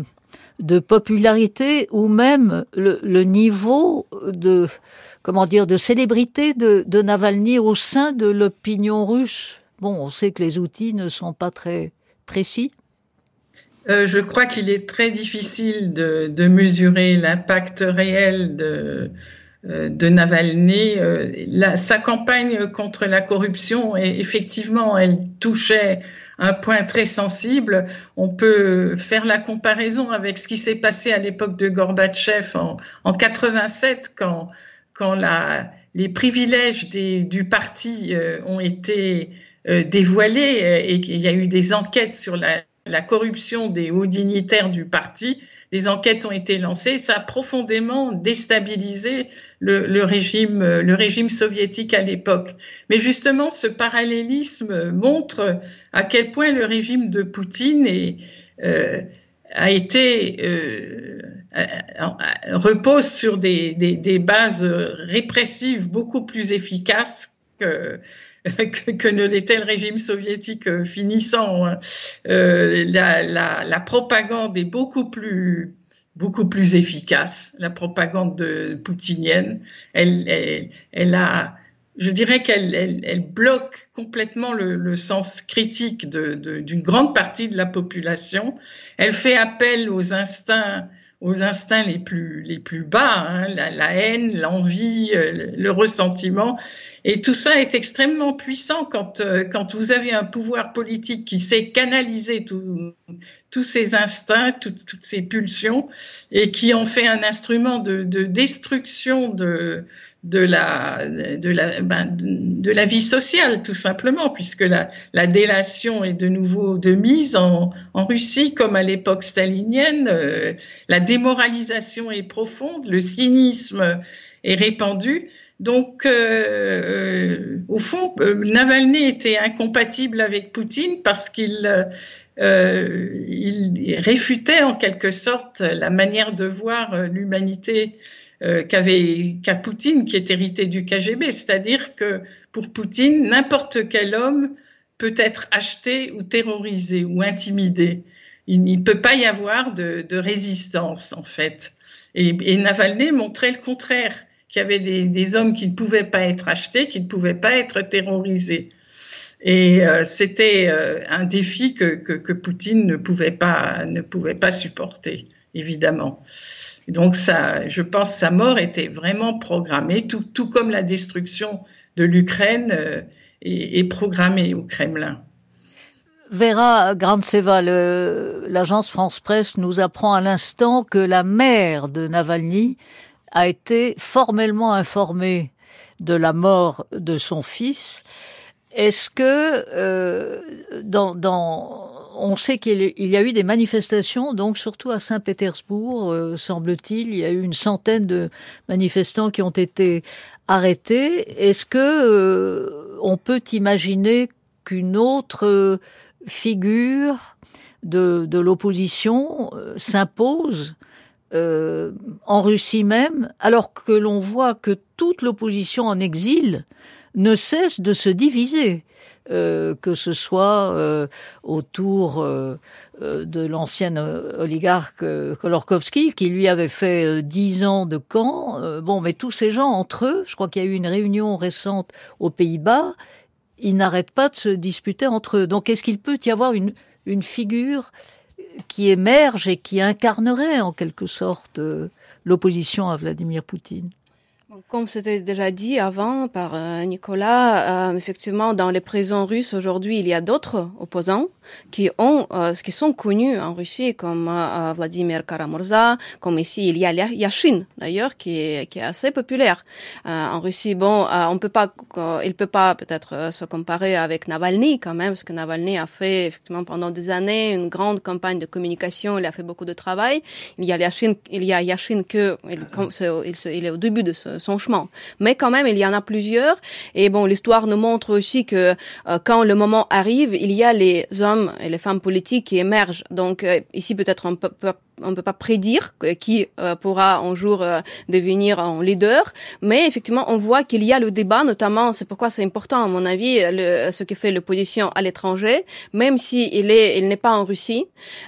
popularité ou même le, niveau de comment dire de célébrité de, Navalny au sein de l'opinion russe. Bon, on sait que les outils ne sont pas très précis. Euh, je crois qu'il est très difficile de, mesurer l'impact réel de, euh, de Navalny. sa campagne contre la corruption, effectivement, elle touchait un point très sensible. On peut faire la comparaison avec ce qui s'est passé à l'époque de Gorbatchev en, en 87 quand, quand la, les privilèges des, du parti euh, ont été euh, dévoilés euh, et qu'il y a eu des enquêtes sur la, la corruption des hauts dignitaires du parti des enquêtes ont été lancées. Ça a profondément déstabilisé le, régime, soviétique à l'époque. Mais justement, ce parallélisme montre à quel point le régime de Poutine euh, a été euh, repose sur des, des, bases répressives beaucoup plus efficaces que, que, ne l'était le régime soviétique euh, finissant. Hein. Euh, la, propagande est beaucoup plus beaucoup plus efficace, la propagande de, poutinienne. Elle, elle, a, je dirais qu'elle elle, bloque complètement le, sens critique d'une de, d'une grande partie de la population. Elle fait appel aux instincts aux instincts les plus les plus bas, hein, la, la, haine, l'envie, euh, le ressentiment. Et tout ça est extrêmement puissant quand, euh, quand vous avez un pouvoir politique qui sait canaliser tous ces instincts, toutes, toutes, ces pulsions, et qui en fait un instrument de, de destruction de, de la, de, la, ben, de la vie sociale, tout simplement, puisque la, la délation est de nouveau de mise en, en Russie, comme à l'époque stalinienne. Euh, la démoralisation est profonde, le cynisme est répandu. Donc, euh, euh, au fond, euh, Navalny était incompatible avec Poutine parce qu'il il réfutait en quelque sorte la manière de voir l'humanité qu'avait qu'a Poutine, qui est hérité du KGB. C'est-à-dire que pour Poutine, n'importe quel homme peut être acheté ou terrorisé ou intimidé. Il ne peut pas y avoir de, de résistance, en fait. Et, et Navalny montrait le contraire qu'il y avait des, hommes qui ne pouvaient pas être achetés, qui ne pouvaient pas être terrorisés. Et euh, c'était euh, un défi que, que, Poutine ne pouvait pas, ne pouvait pas supporter, évidemment. donc ça, je pense, sa mort était vraiment programmée, tout, tout comme la destruction de l'Ukraine euh, est, programmée au Kremlin. Vera Grantseva, l'agence France Presse nous apprend à l'instant que la mère de Navalny a été formellement informée de la mort de son fils. Est-ce que euh, dans, dans, on sait qu'il y a eu des manifestations, donc surtout à Saint-Pétersbourg, euh, semble-t-il, il y a eu une centaine de manifestants qui ont été arrêtés. Est-ce que euh, on peut imaginer qu'une autre figure de, de l'opposition euh, s'impose euh, en Russie même, alors que l'on voit que toute l'opposition en exil ne cesse de se diviser. Euh, que ce soit euh, autour euh, euh de l'ancien oligarque Kolorkovski, qui lui avait fait dix ans de camp. bon, mais tous ces gens entre eux, je crois qu'il y a eu une réunion récente aux Pays-Bas, ils n'arrêtent pas de se disputer entre eux. Donc est-ce qu'il peut y avoir une, une figure qui émerge et qui incarnerait en quelque sorte l'opposition à Vladimir Poutine. Comme c'était déjà dit avant par euh, Nicolas, euh, effectivement, dans les prisons russes aujourd'hui, il y a d'autres opposants qui ont, euh, qui sont connus en Russie, comme euh, Vladimir Karamurza, comme ici il y a Yashin d'ailleurs, qui est, qui est assez populaire euh, en Russie. Bon, euh, on peut pas, il peut pas peut-être se comparer avec Navalny quand même, parce que Navalny a fait effectivement pendant des années une grande campagne de communication, il a fait beaucoup de travail. Il y a Yashin, il y a Yashin que il est au début de son chemin, mais quand même il y en a plusieurs. Et bon, l'histoire nous montre aussi que quand le moment arrive, il y a les hommes et les femmes politiques qui émergent. Donc euh, ici peut-être on peut, on peut pas prédire qui euh, pourra un jour euh, devenir un leader, mais effectivement, on voit qu'il y a le débat, notamment, c'est pourquoi c'est important, à mon avis, le, ce que fait l'opposition à l'étranger, même si il est, il n'est pas en Russie,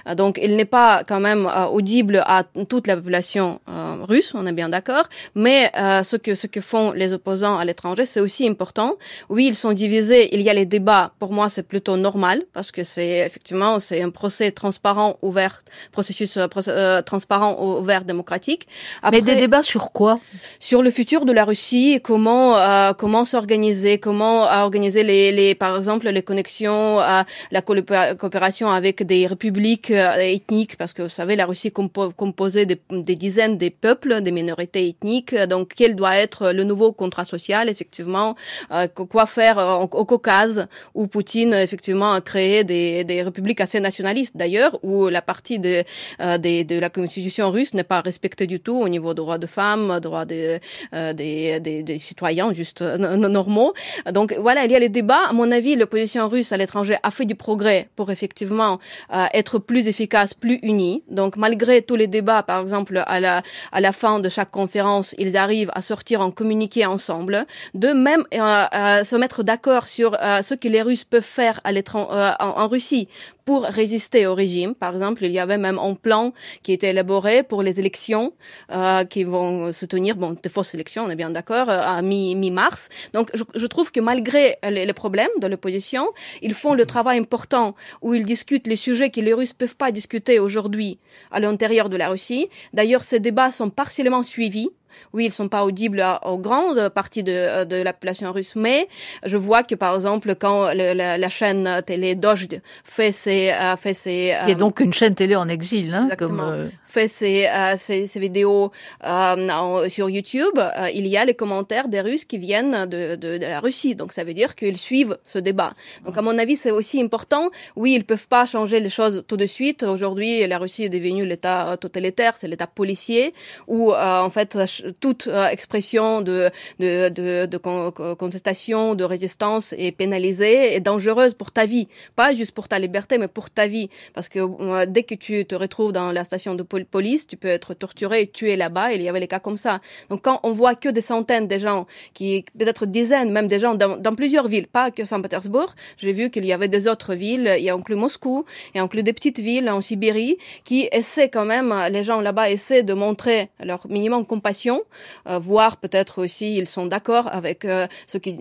euh, donc il n'est pas quand même audible à toute la population russe, on est bien d'accord, mais ce que ce que font les opposants à l'étranger, c'est aussi important. Oui, ils sont divisés, il y a les débats. Pour moi, c'est plutôt normal parce que c'est effectivement c'est un procès transparent, ouvert, processus euh, transparent, ouvert, démocratique. Après, Mais des débats sur quoi? Sur le futur de la Russie, comment euh, comment s'organiser, comment organiser les, les par exemple les connexions, à la coopération avec des républiques euh, ethniques, parce que vous savez la Russie est compo composée de, des dizaines de peuples, des minorités ethniques. Donc quel doit être le nouveau contrat social effectivement euh, Quoi faire au, au Caucase où Poutine effectivement a créé des, des républiques assez nationalistes d'ailleurs, où la partie de, euh, des de la constitution russe n'est pas respecté du tout au niveau des droits de femmes, droits des, euh, des, des, des, citoyens juste normaux. Donc voilà, il y a les débats. À mon avis, l'opposition russe à l'étranger a fait du progrès pour effectivement euh, être plus efficace, plus unie. Donc malgré tous les débats, par exemple à la à la fin de chaque conférence, ils arrivent à sortir en communiqué ensemble, de même euh, se mettre d'accord sur euh, ce que les Russes peuvent faire à l'étranger euh, en Russie pour résister au régime. Par exemple, il y avait même un plan qui était élaboré pour les élections euh, qui vont se tenir, bon, de fausses élections, on est bien d'accord, euh, à mi-mars. Donc, je, trouve que malgré les, les problèmes de l'opposition, ils font le travail important où ils discutent les sujets que les Russes peuvent pas discuter aujourd'hui à l'intérieur de la Russie. D'ailleurs, ces débats sont partiellement suivis oui, ils sont pas audibles aux grandes parties de, de la population russe, mais je vois que par exemple quand le, la, la, chaîne télé Dozhd fait ses, euh, fait ses euh, y a donc une chaîne télé en exil, hein, exactement, comme, euh... fait ses, euh, ses, ses vidéos euh, sur YouTube, euh, il y a les commentaires des Russes qui viennent de, de, de la Russie, donc ça veut dire qu'ils suivent ce débat. Donc à mon avis, c'est aussi important. Oui, ils peuvent pas changer les choses tout de suite. Aujourd'hui, la Russie est devenue l'État totalitaire, c'est l'État policier où en fait toute euh, expression de, de, de, de con, contestation, de résistance est pénalisée et dangereuse pour ta vie. Pas juste pour ta liberté, mais pour ta vie. Parce que euh, dès que tu te retrouves dans la station de police, tu peux être torturé et tué là-bas. Il y avait les cas comme ça. Donc quand on voit que des centaines de gens, qui peut-être dizaines, même des gens dans, dans plusieurs villes, pas que Saint-Pétersbourg, j'ai vu qu'il y avait des autres villes, il y a inclus Moscou, il y a inclus des petites villes en Sibérie, qui essaient quand même, les gens là-bas essaient de montrer leur minimum compassion condamnation, voire peut-être aussi ils sont d'accord avec ce qui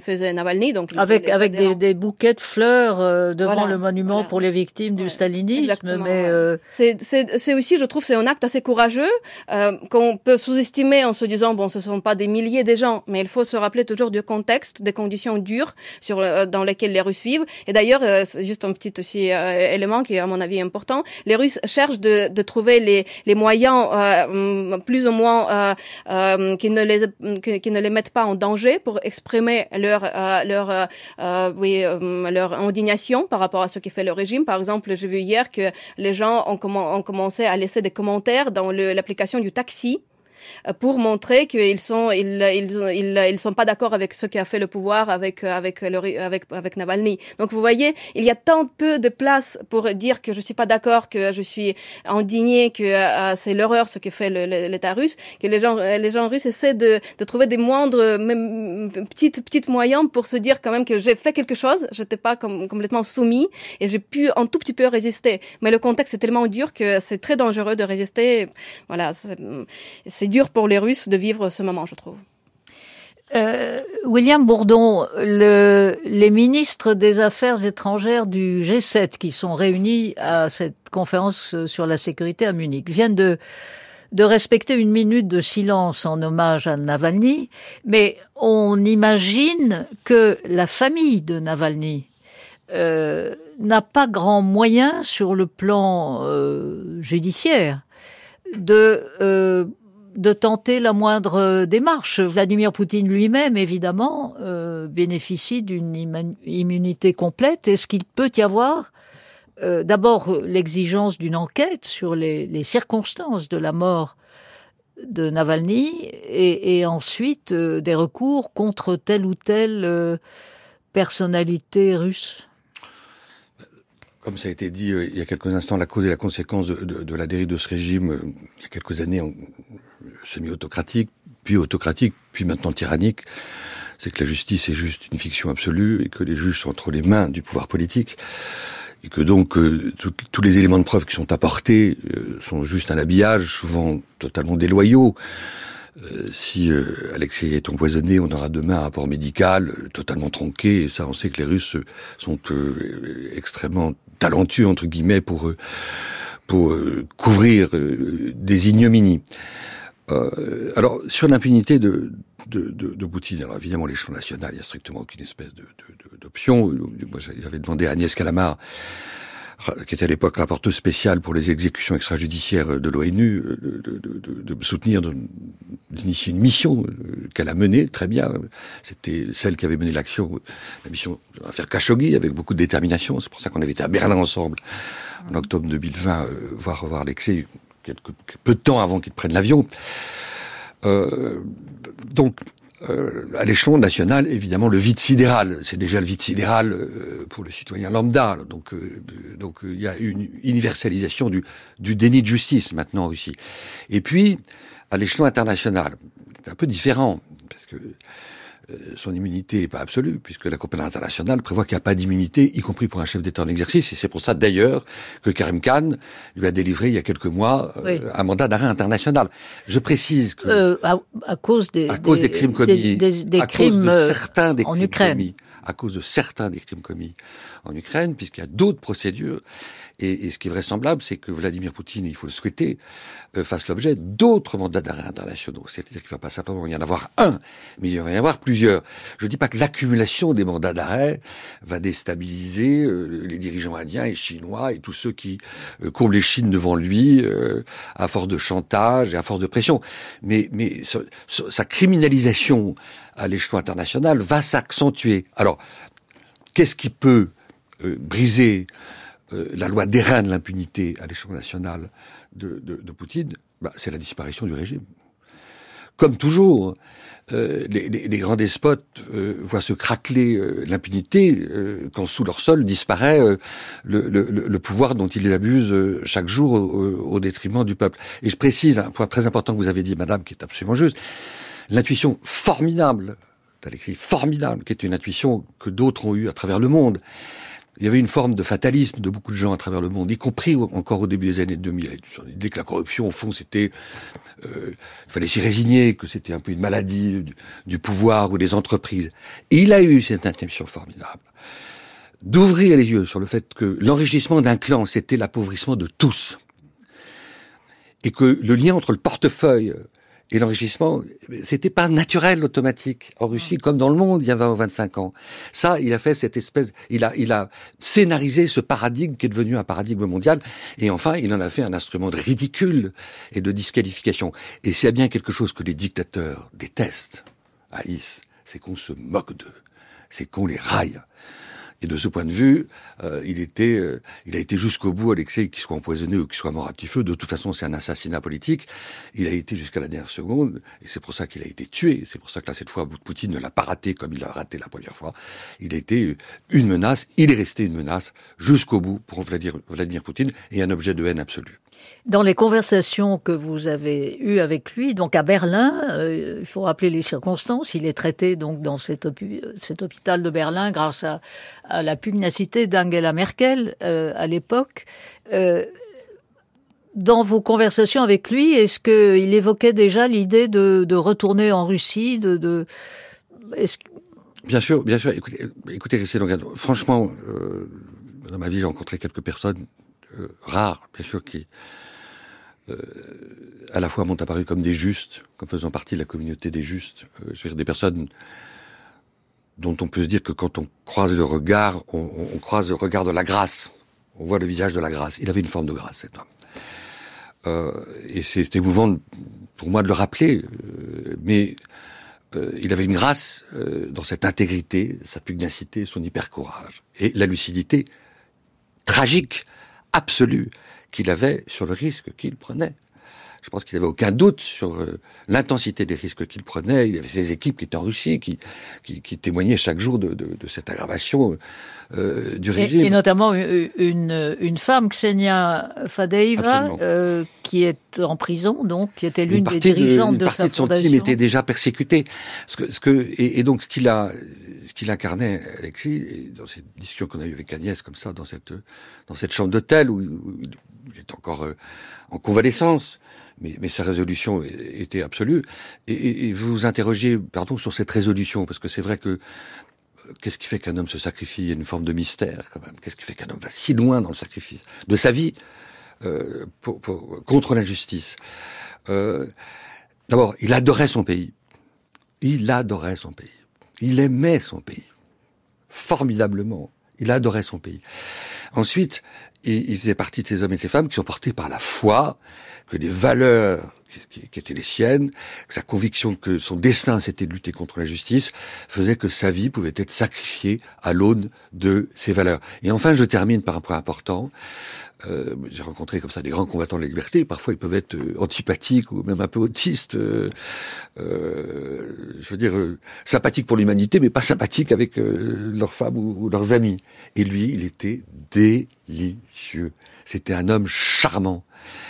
faisait Navalny. Donc avec avec des, des, bouquets de fleurs devant le monument pour les victimes du stalinisme, mais c'est aussi, je trouve, c'est un acte assez courageux qu'on peut sous-estimer en se disant bon, ce sont pas des milliers de gens, mais il faut se rappeler toujours du contexte, des conditions dures sur dans lesquelles les Russes vivent. Et d'ailleurs, juste un petit aussi élément qui est à mon avis important, les Russes cherchent de, de trouver les, les moyens euh, plus ou moins euh, euh, qui ne les qui, ne les mettent pas en danger pour exprimer leur euh, leur euh, oui leur indignation par rapport à ce qui fait le régime. Par exemple, j'ai vu hier que les gens ont, ont commencé à laisser des commentaires dans l'application du taxi euh, pour montrer qu'ils sont ils ils ils, sont pas d'accord avec ce qui a fait le pouvoir avec avec le, avec avec Navalny. Donc vous voyez, il y a tant peu de place pour dire que je suis pas d'accord, que je suis indigné, que euh, c'est l'horreur ce que fait l'État russe, que les gens les gens russes essaient de, de trouver des moindres même petites petites moyens pour se dire quand même que j'ai fait quelque chose, j'étais pas complètement soumis et j'ai pu un tout petit peu résister. Mais le contexte est tellement dur que c'est très dangereux de résister. Voilà, c'est dur pour les Russes de vivre ce moment, je trouve. Euh, William Bourdon, le, les ministres des Affaires étrangères du G7 qui sont réunis à cette conférence sur la sécurité à Munich viennent de, respecter une minute de silence en hommage à Navalny, mais on imagine que la famille de Navalny euh, n'a pas grand moyen sur le plan euh, judiciaire de euh, de tenter la moindre démarche. Vladimir Poutine lui-même, évidemment, euh, bénéficie d'une immunité complète. Est-ce qu'il peut y avoir euh, d'abord l'exigence d'une enquête sur les, circonstances de la mort de Navalny et, ensuite euh, des recours contre telle ou telle personnalité russe? Comme ça a été dit il y a quelques instants, la cause et la conséquence de, la dérive de ce régime, il y a quelques années, semi-autocratique, puis autocratique, puis maintenant tyrannique, c'est que la justice est juste une fiction absolue et que les juges sont entre les mains du pouvoir politique et que donc euh, tous les éléments de preuve qui sont apportés euh, sont juste un habillage, souvent totalement déloyaux. Euh, si Alexei est empoisonné, on aura demain un rapport médical totalement tronqué, et ça, on sait que les Russes sont extrêmement talentueux entre guillemets pour pour couvrir des ignominies. Euh, alors, sur l'impunité de, de, de, de, Poutine, alors évidemment, l'échelon national, il n'y a strictement aucune espèce d'option. Moi, j'avais demandé à Agnès Calamar, qui était à l'époque rapporteuse spéciale pour les exécutions extrajudiciaires de l'ONU, de, de, me soutenir, d'initier une mission euh, qu'elle a menée très bien. C'était celle qui avait mené l'action, la mission à faire Khashoggi avec beaucoup de détermination. C'est pour ça qu'on avait été à Berlin ensemble en octobre 2020, euh, voir voir l'excès quelques, peu de temps avant qu'ils prennent l'avion. Euh, donc, euh, à l'échelon national, évidemment, le vide sidéral, c'est déjà le vide sidéral euh, pour le citoyen lambda. Donc, donc il y a une universalisation du, du déni de justice maintenant en Russie. Et puis, à l'échelon international, c'est un peu différent parce que son immunité n'est pas absolue, puisque la compagnie internationale prévoit qu'il n'y a pas d'immunité, y compris pour un chef d'État en exercice. Et c'est pour ça, d'ailleurs, que Karim Khan lui a délivré il y a quelques mois euh, un mandat d'arrêt international. Je précise que euh, à, cause des, à cause des, crimes commis, des, à cause de certains des crimes commis, à cause de certains des crimes commis en Ukraine, puisqu'il y a d'autres procédures. Et, ce qui est vraisemblable, c'est que Vladimir Poutine, il faut le souhaiter, euh, fasse l'objet d'autres mandats d'arrêt internationaux. C'est-à-dire qu'il ne va pas simplement y en avoir un, mais il va y en avoir plusieurs. Je ne dis pas que l'accumulation des mandats d'arrêt va déstabiliser euh, les dirigeants indiens et chinois et tous ceux qui euh, courbent les chines devant lui à force de chantage et à force de pression. Mais sa criminalisation à l'échelon international va s'accentuer. Alors, qu'est-ce qui peut briser euh, la loi d'airain de l'impunité à l'échelon national de, Poutine, bah, c'est la disparition du régime. Comme toujours, euh, les, les, les, grands despotes euh, voient se craqueler euh, l'impunité quand sous leur sol disparaît le, pouvoir dont ils abusent chaque jour au, au, détriment du peuple. Et je précise un point très important que vous avez dit, Madame, qui est absolument juste, l'intuition formidable d'Alexis, formidable, qui est une intuition que d'autres ont eue à travers le monde, il y avait une forme de fatalisme de beaucoup de gens à travers le monde, y compris encore au début des années 2000. L'idée que la corruption, au fond, c'était, euh, il fallait s'y résigner, que c'était un peu une maladie du, pouvoir ou des entreprises. Il a eu cette intention formidable d'ouvrir les yeux sur le fait que l'enrichissement d'un clan, c'était l'appauvrissement de tous. Et que le lien entre le portefeuille et l'enrichissement, c'était pas naturel, automatique, en Russie, comme dans le monde il y a 20 ou 25 ans. Ça, il a fait cette espèce, il a, il a scénarisé ce paradigme qui est devenu un paradigme mondial, et enfin, il en a fait un instrument de ridicule et de disqualification. Et s'il y a bien quelque chose que les dictateurs détestent, haïssent, c'est qu'on se moque d'eux, c'est qu'on les raille. Et de ce point de vue, euh, il était, euh, il a été jusqu'au bout, Alexei, qu'il soit empoisonné ou qu'il soit mort à petit feu. De toute façon, c'est un assassinat politique. Il a été jusqu'à la dernière seconde, et c'est pour ça qu'il a été tué. C'est pour ça que là, cette fois, Poutine ne l'a pas raté comme il l'a raté la première fois. Il a été une menace. Il est resté une menace jusqu'au bout pour Vladimir, Vladimir Poutine et un objet de haine absolue. Dans les conversations que vous avez eues avec lui, donc à Berlin, euh, il faut rappeler les circonstances, il est traité donc dans cet, hôpital de Berlin grâce à, la pugnacité d'Angela Merkel euh, à l'époque. Euh, dans vos conversations avec lui, est-ce qu'il évoquait déjà l'idée de, retourner en Russie de, Bien sûr, bien sûr. Écoutez, écoutez franchement, dans ma vie, j'ai rencontré quelques personnes euh, rares, bien sûr, qui euh, à la fois m'ont apparu comme des justes, comme faisant partie de la communauté des justes. Euh, je veux dire, des personnes dont on peut se dire que quand on croise le regard, on, croise le regard de la grâce. On voit le visage de la grâce. Il avait une forme de grâce, cet homme. Euh, et c'est émouvant pour moi de le rappeler, euh, mais il avait une grâce dans cette intégrité, sa pugnacité, son hyper courage et la lucidité tragique absolue qu'il avait sur le risque qu'il prenait. Je pense qu'il n'avait aucun doute sur euh, l'intensité des risques qu'il prenait. Il y avait ses équipes qui étaient en Russie, qui, qui, témoignaient chaque jour de, cette aggravation euh, du régime. Et, notamment une, une femme, Ksenia Fadeeva, euh, qui est en prison, donc, qui était l'une des dirigeantes de, fondation. Une partie de son team était déjà persécutée. Ce que, ce que, et, donc, ce qu'il a, ce qu'il incarnait, Alexis, dans cette discussion qu'on a eue avec Agnès, comme ça, dans cette, dans cette chambre d'hôtel, où, il est encore en convalescence, mais, mais sa résolution était absolue. Et, et, vous vous interrogez, pardon, sur cette résolution, parce que c'est vrai que euh, qu'est-ce qui fait qu'un homme se sacrifie? Il y a une forme de mystère quand même. Qu'est-ce qui fait qu'un homme va si loin dans le sacrifice de sa vie euh, pour, pour, contre l'injustice euh, D'abord, il adorait son pays. Il adorait son pays. Il aimait son pays formidablement. Il adorait son pays. Ensuite, il, il faisait partie de ces hommes et ces femmes qui sont portés par la foi, que les valeurs qui, étaient les siennes, que sa conviction que son destin c'était de lutter contre l'injustice, faisait que sa vie pouvait être sacrifiée à l'aune de ces valeurs. Et enfin, je termine par un point important. Euh, j'ai rencontré comme ça des grands combattants de la liberté. Parfois, ils peuvent être euh, antipathiques ou même un peu autistes. Euh, je veux dire, sympathiques pour l'humanité, mais pas sympathiques avec leurs femmes ou, leurs amis. Et lui, il était délicieux. C'était un homme charmant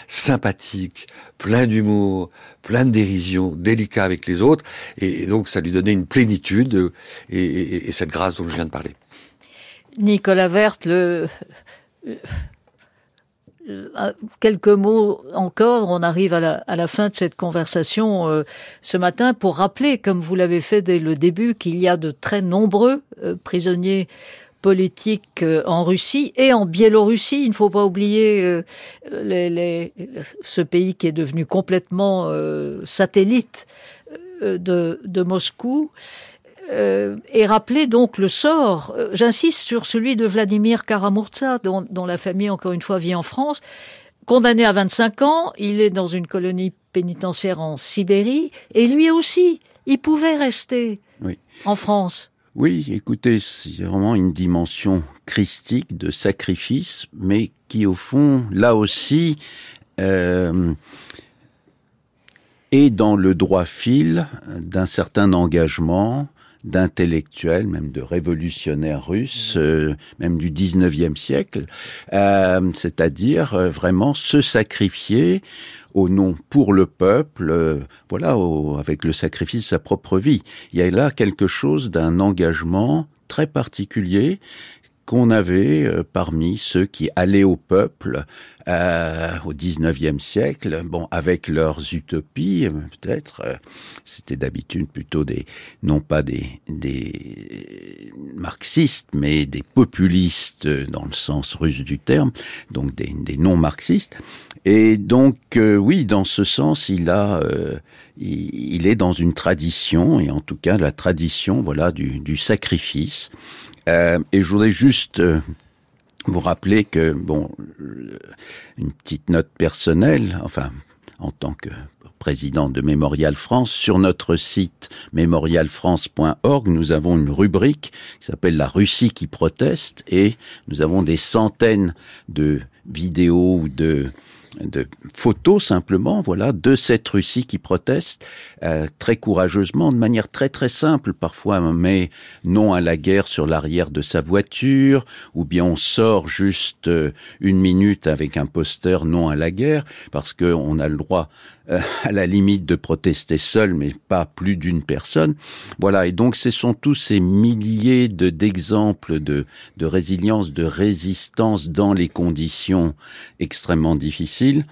sympathique, plein d'humour, plein de dérision, délicat avec les autres, et, donc ça lui donnait une plénitude et, cette grâce dont je viens de parler. Nicolas Vert, le... Euh, quelques mots encore, on arrive à la, fin de cette conversation euh, ce matin pour rappeler, comme vous l'avez fait dès le début, qu'il y a de très nombreux prisonniers politique euh, en Russie et en Biélorussie. Il ne faut pas oublier euh, les, les, ce pays qui est devenu complètement euh, satellite de, de, Moscou. Et rappeler donc le sort, j'insiste sur celui de Vladimir Karamurza, dont, dont, la famille, encore une fois, vit en France. Condamné à 25 ans, il est dans une colonie pénitentiaire en Sibérie, et lui aussi, il pouvait rester oui. en France. Oui, écoutez, c'est vraiment une dimension christique de sacrifice, mais qui au fond, là aussi, euh, est dans le droit fil d'un certain engagement d'intellectuels, même de révolutionnaires russes, euh, même du 19e siècle, euh, c'est-à-dire euh, vraiment se sacrifier au nom pour le peuple, euh, voilà, avec le sacrifice de sa propre vie. Il y a là quelque chose d'un engagement très particulier qu'on avait euh, parmi ceux qui allaient au peuple euh, au XIXe siècle, bon, avec leurs utopies, euh, peut-être, c'était d'habitude plutôt des, non pas des, des marxistes, mais des populistes dans le sens russe du terme, donc des, des non-marxistes. Et donc, oui, dans ce sens, il a, il, est dans une tradition, et en tout cas la tradition, voilà, du, du sacrifice. Euh, et je voudrais juste euh, vous rappeler que, bon, une petite note personnelle, enfin, en tant que président de Mémorial France, sur notre site mémorialfrance.org, nous avons une rubrique qui s'appelle La Russie qui proteste et nous avons des centaines de vidéos ou de de photos simplement, voilà, de cette Russie qui proteste euh, très courageusement, de manière très très simple. Parfois, met non à la guerre sur l'arrière de sa voiture, ou bien on sort juste euh, une minute avec un poster non à la guerre, parce qu'on a le droit euh, à la limite de protester seul, mais pas plus d'une personne. Voilà, et donc ce sont tous ces milliers de d'exemples de, de résilience, de résistance dans les conditions extrêmement difficiles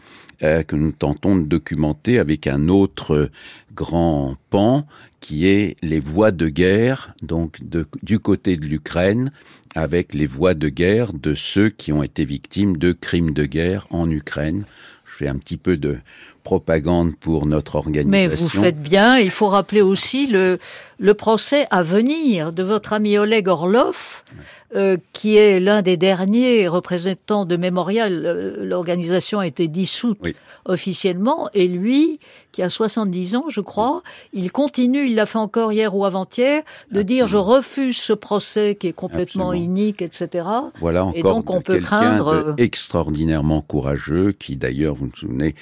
euh, que nous tentons de documenter avec un autre grand pan qui est les voies de guerre, donc de, du côté de l'Ukraine, avec les voies de guerre de ceux qui ont été victimes de crimes de guerre en Ukraine. Je fais un petit peu de propagande pour notre organisation. Mais vous faites bien. Il faut rappeler aussi le, le procès à venir de votre ami Oleg Orlov, euh, qui est l'un des derniers représentants de Mémorial. Euh, l'organisation a été dissoute officiellement, et lui, qui a 70 ans, je crois, il continue, il l'a fait encore hier ou avant-hier, de dire je refuse ce procès qui est complètement inique, etc. Voilà encore et donc on peut craindre extraordinairement courageux, qui d'ailleurs, vous vous souvenez,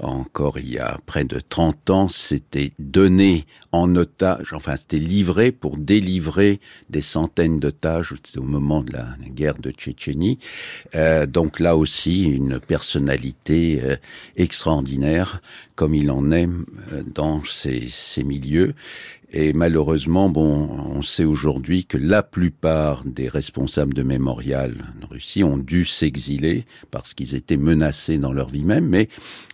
encore il y a près de 30 ans, s'était donné en otage, enfin c'était livré pour délivrer des centaines d'otages au moment de la guerre de Tchétchénie. Euh, donc là aussi, une personnalité euh, extraordinaire, comme il en est euh, dans ces, milieux. Et malheureusement, bon, on sait aujourd'hui que la plupart des responsables de Mémorial en Russie ont dû s'exiler parce qu'ils étaient menacés dans leur vie même. Mais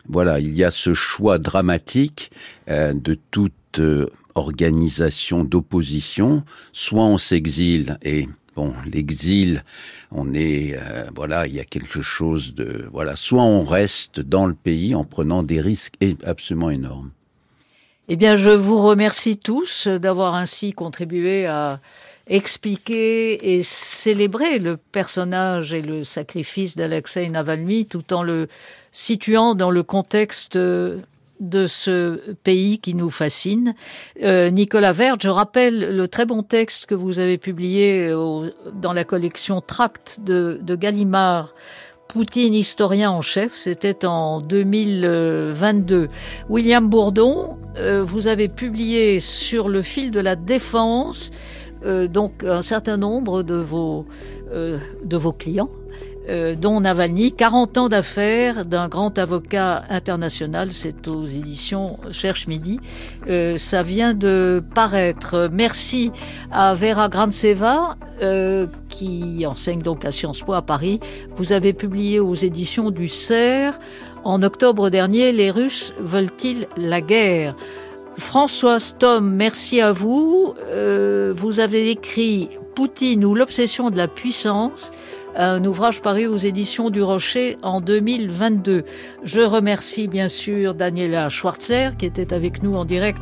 voilà, il y a ce choix dramatique de toute organisation d'opposition. Soit on s'exile et bon, l'exil, on est, euh, voilà, il y a quelque chose de, voilà, soit on reste dans le pays en prenant des risques absolument énormes. Eh bien, je vous remercie tous d'avoir ainsi contribué à expliquer et célébrer le personnage et le sacrifice d'Alexei Navalny tout en le situant dans le contexte de ce pays qui nous fascine. Euh, Nicolas Vert, je rappelle le très bon texte que vous avez publié dans la collection Tract de, Gallimard Poutine, historien en chef, c'était en 2022. William Bourdon, euh, vous avez publié sur le fil de la défense euh, donc un certain nombre de vos, euh, de vos clients euh, dont Navalny, 40 ans d'affaires d'un grand avocat international, c'est aux éditions Cherche Midi. Euh, ça vient de paraître. Merci à Vera Grantseva, euh, qui enseigne donc à Sciences Po à Paris. Vous avez publié aux éditions du CERF en octobre dernier Les Russes veulent-ils la guerre? Françoise Tom, merci à vous. Euh, vous avez écrit Poutine ou l'obsession de la puissance un ouvrage paru aux éditions du Rocher en 2022. Je remercie bien sûr Daniela Schwarzer qui était avec nous en direct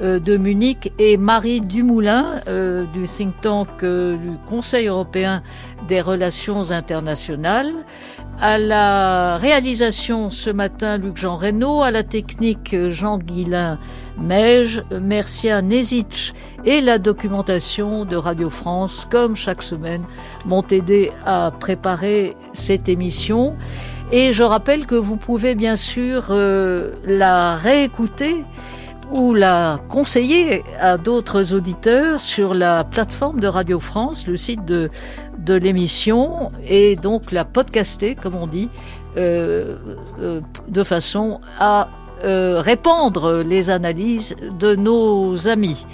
euh, de Munich et Marie Dumoulin euh, du think tank euh, du Conseil européen des relations internationales. À la réalisation ce matin, Luc-Jean Reynaud, à la technique Jean Guillain Meige, Mercia Nezitch et la documentation de Radio France, comme chaque semaine, m'ont aidé à préparer cette émission. Et je rappelle que vous pouvez bien sûr euh, la réécouter ou la conseiller à d'autres auditeurs sur la plateforme de Radio France, le site de, de l'émission, et donc la podcaster, comme on dit, euh, euh, de façon à euh, répandre les analyses de nos amis.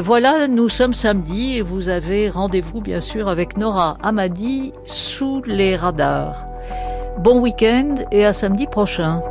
Voilà, nous sommes samedi et vous avez rendez-vous bien sûr avec Nora Amadi sous les radars. Bon week-end et à samedi prochain.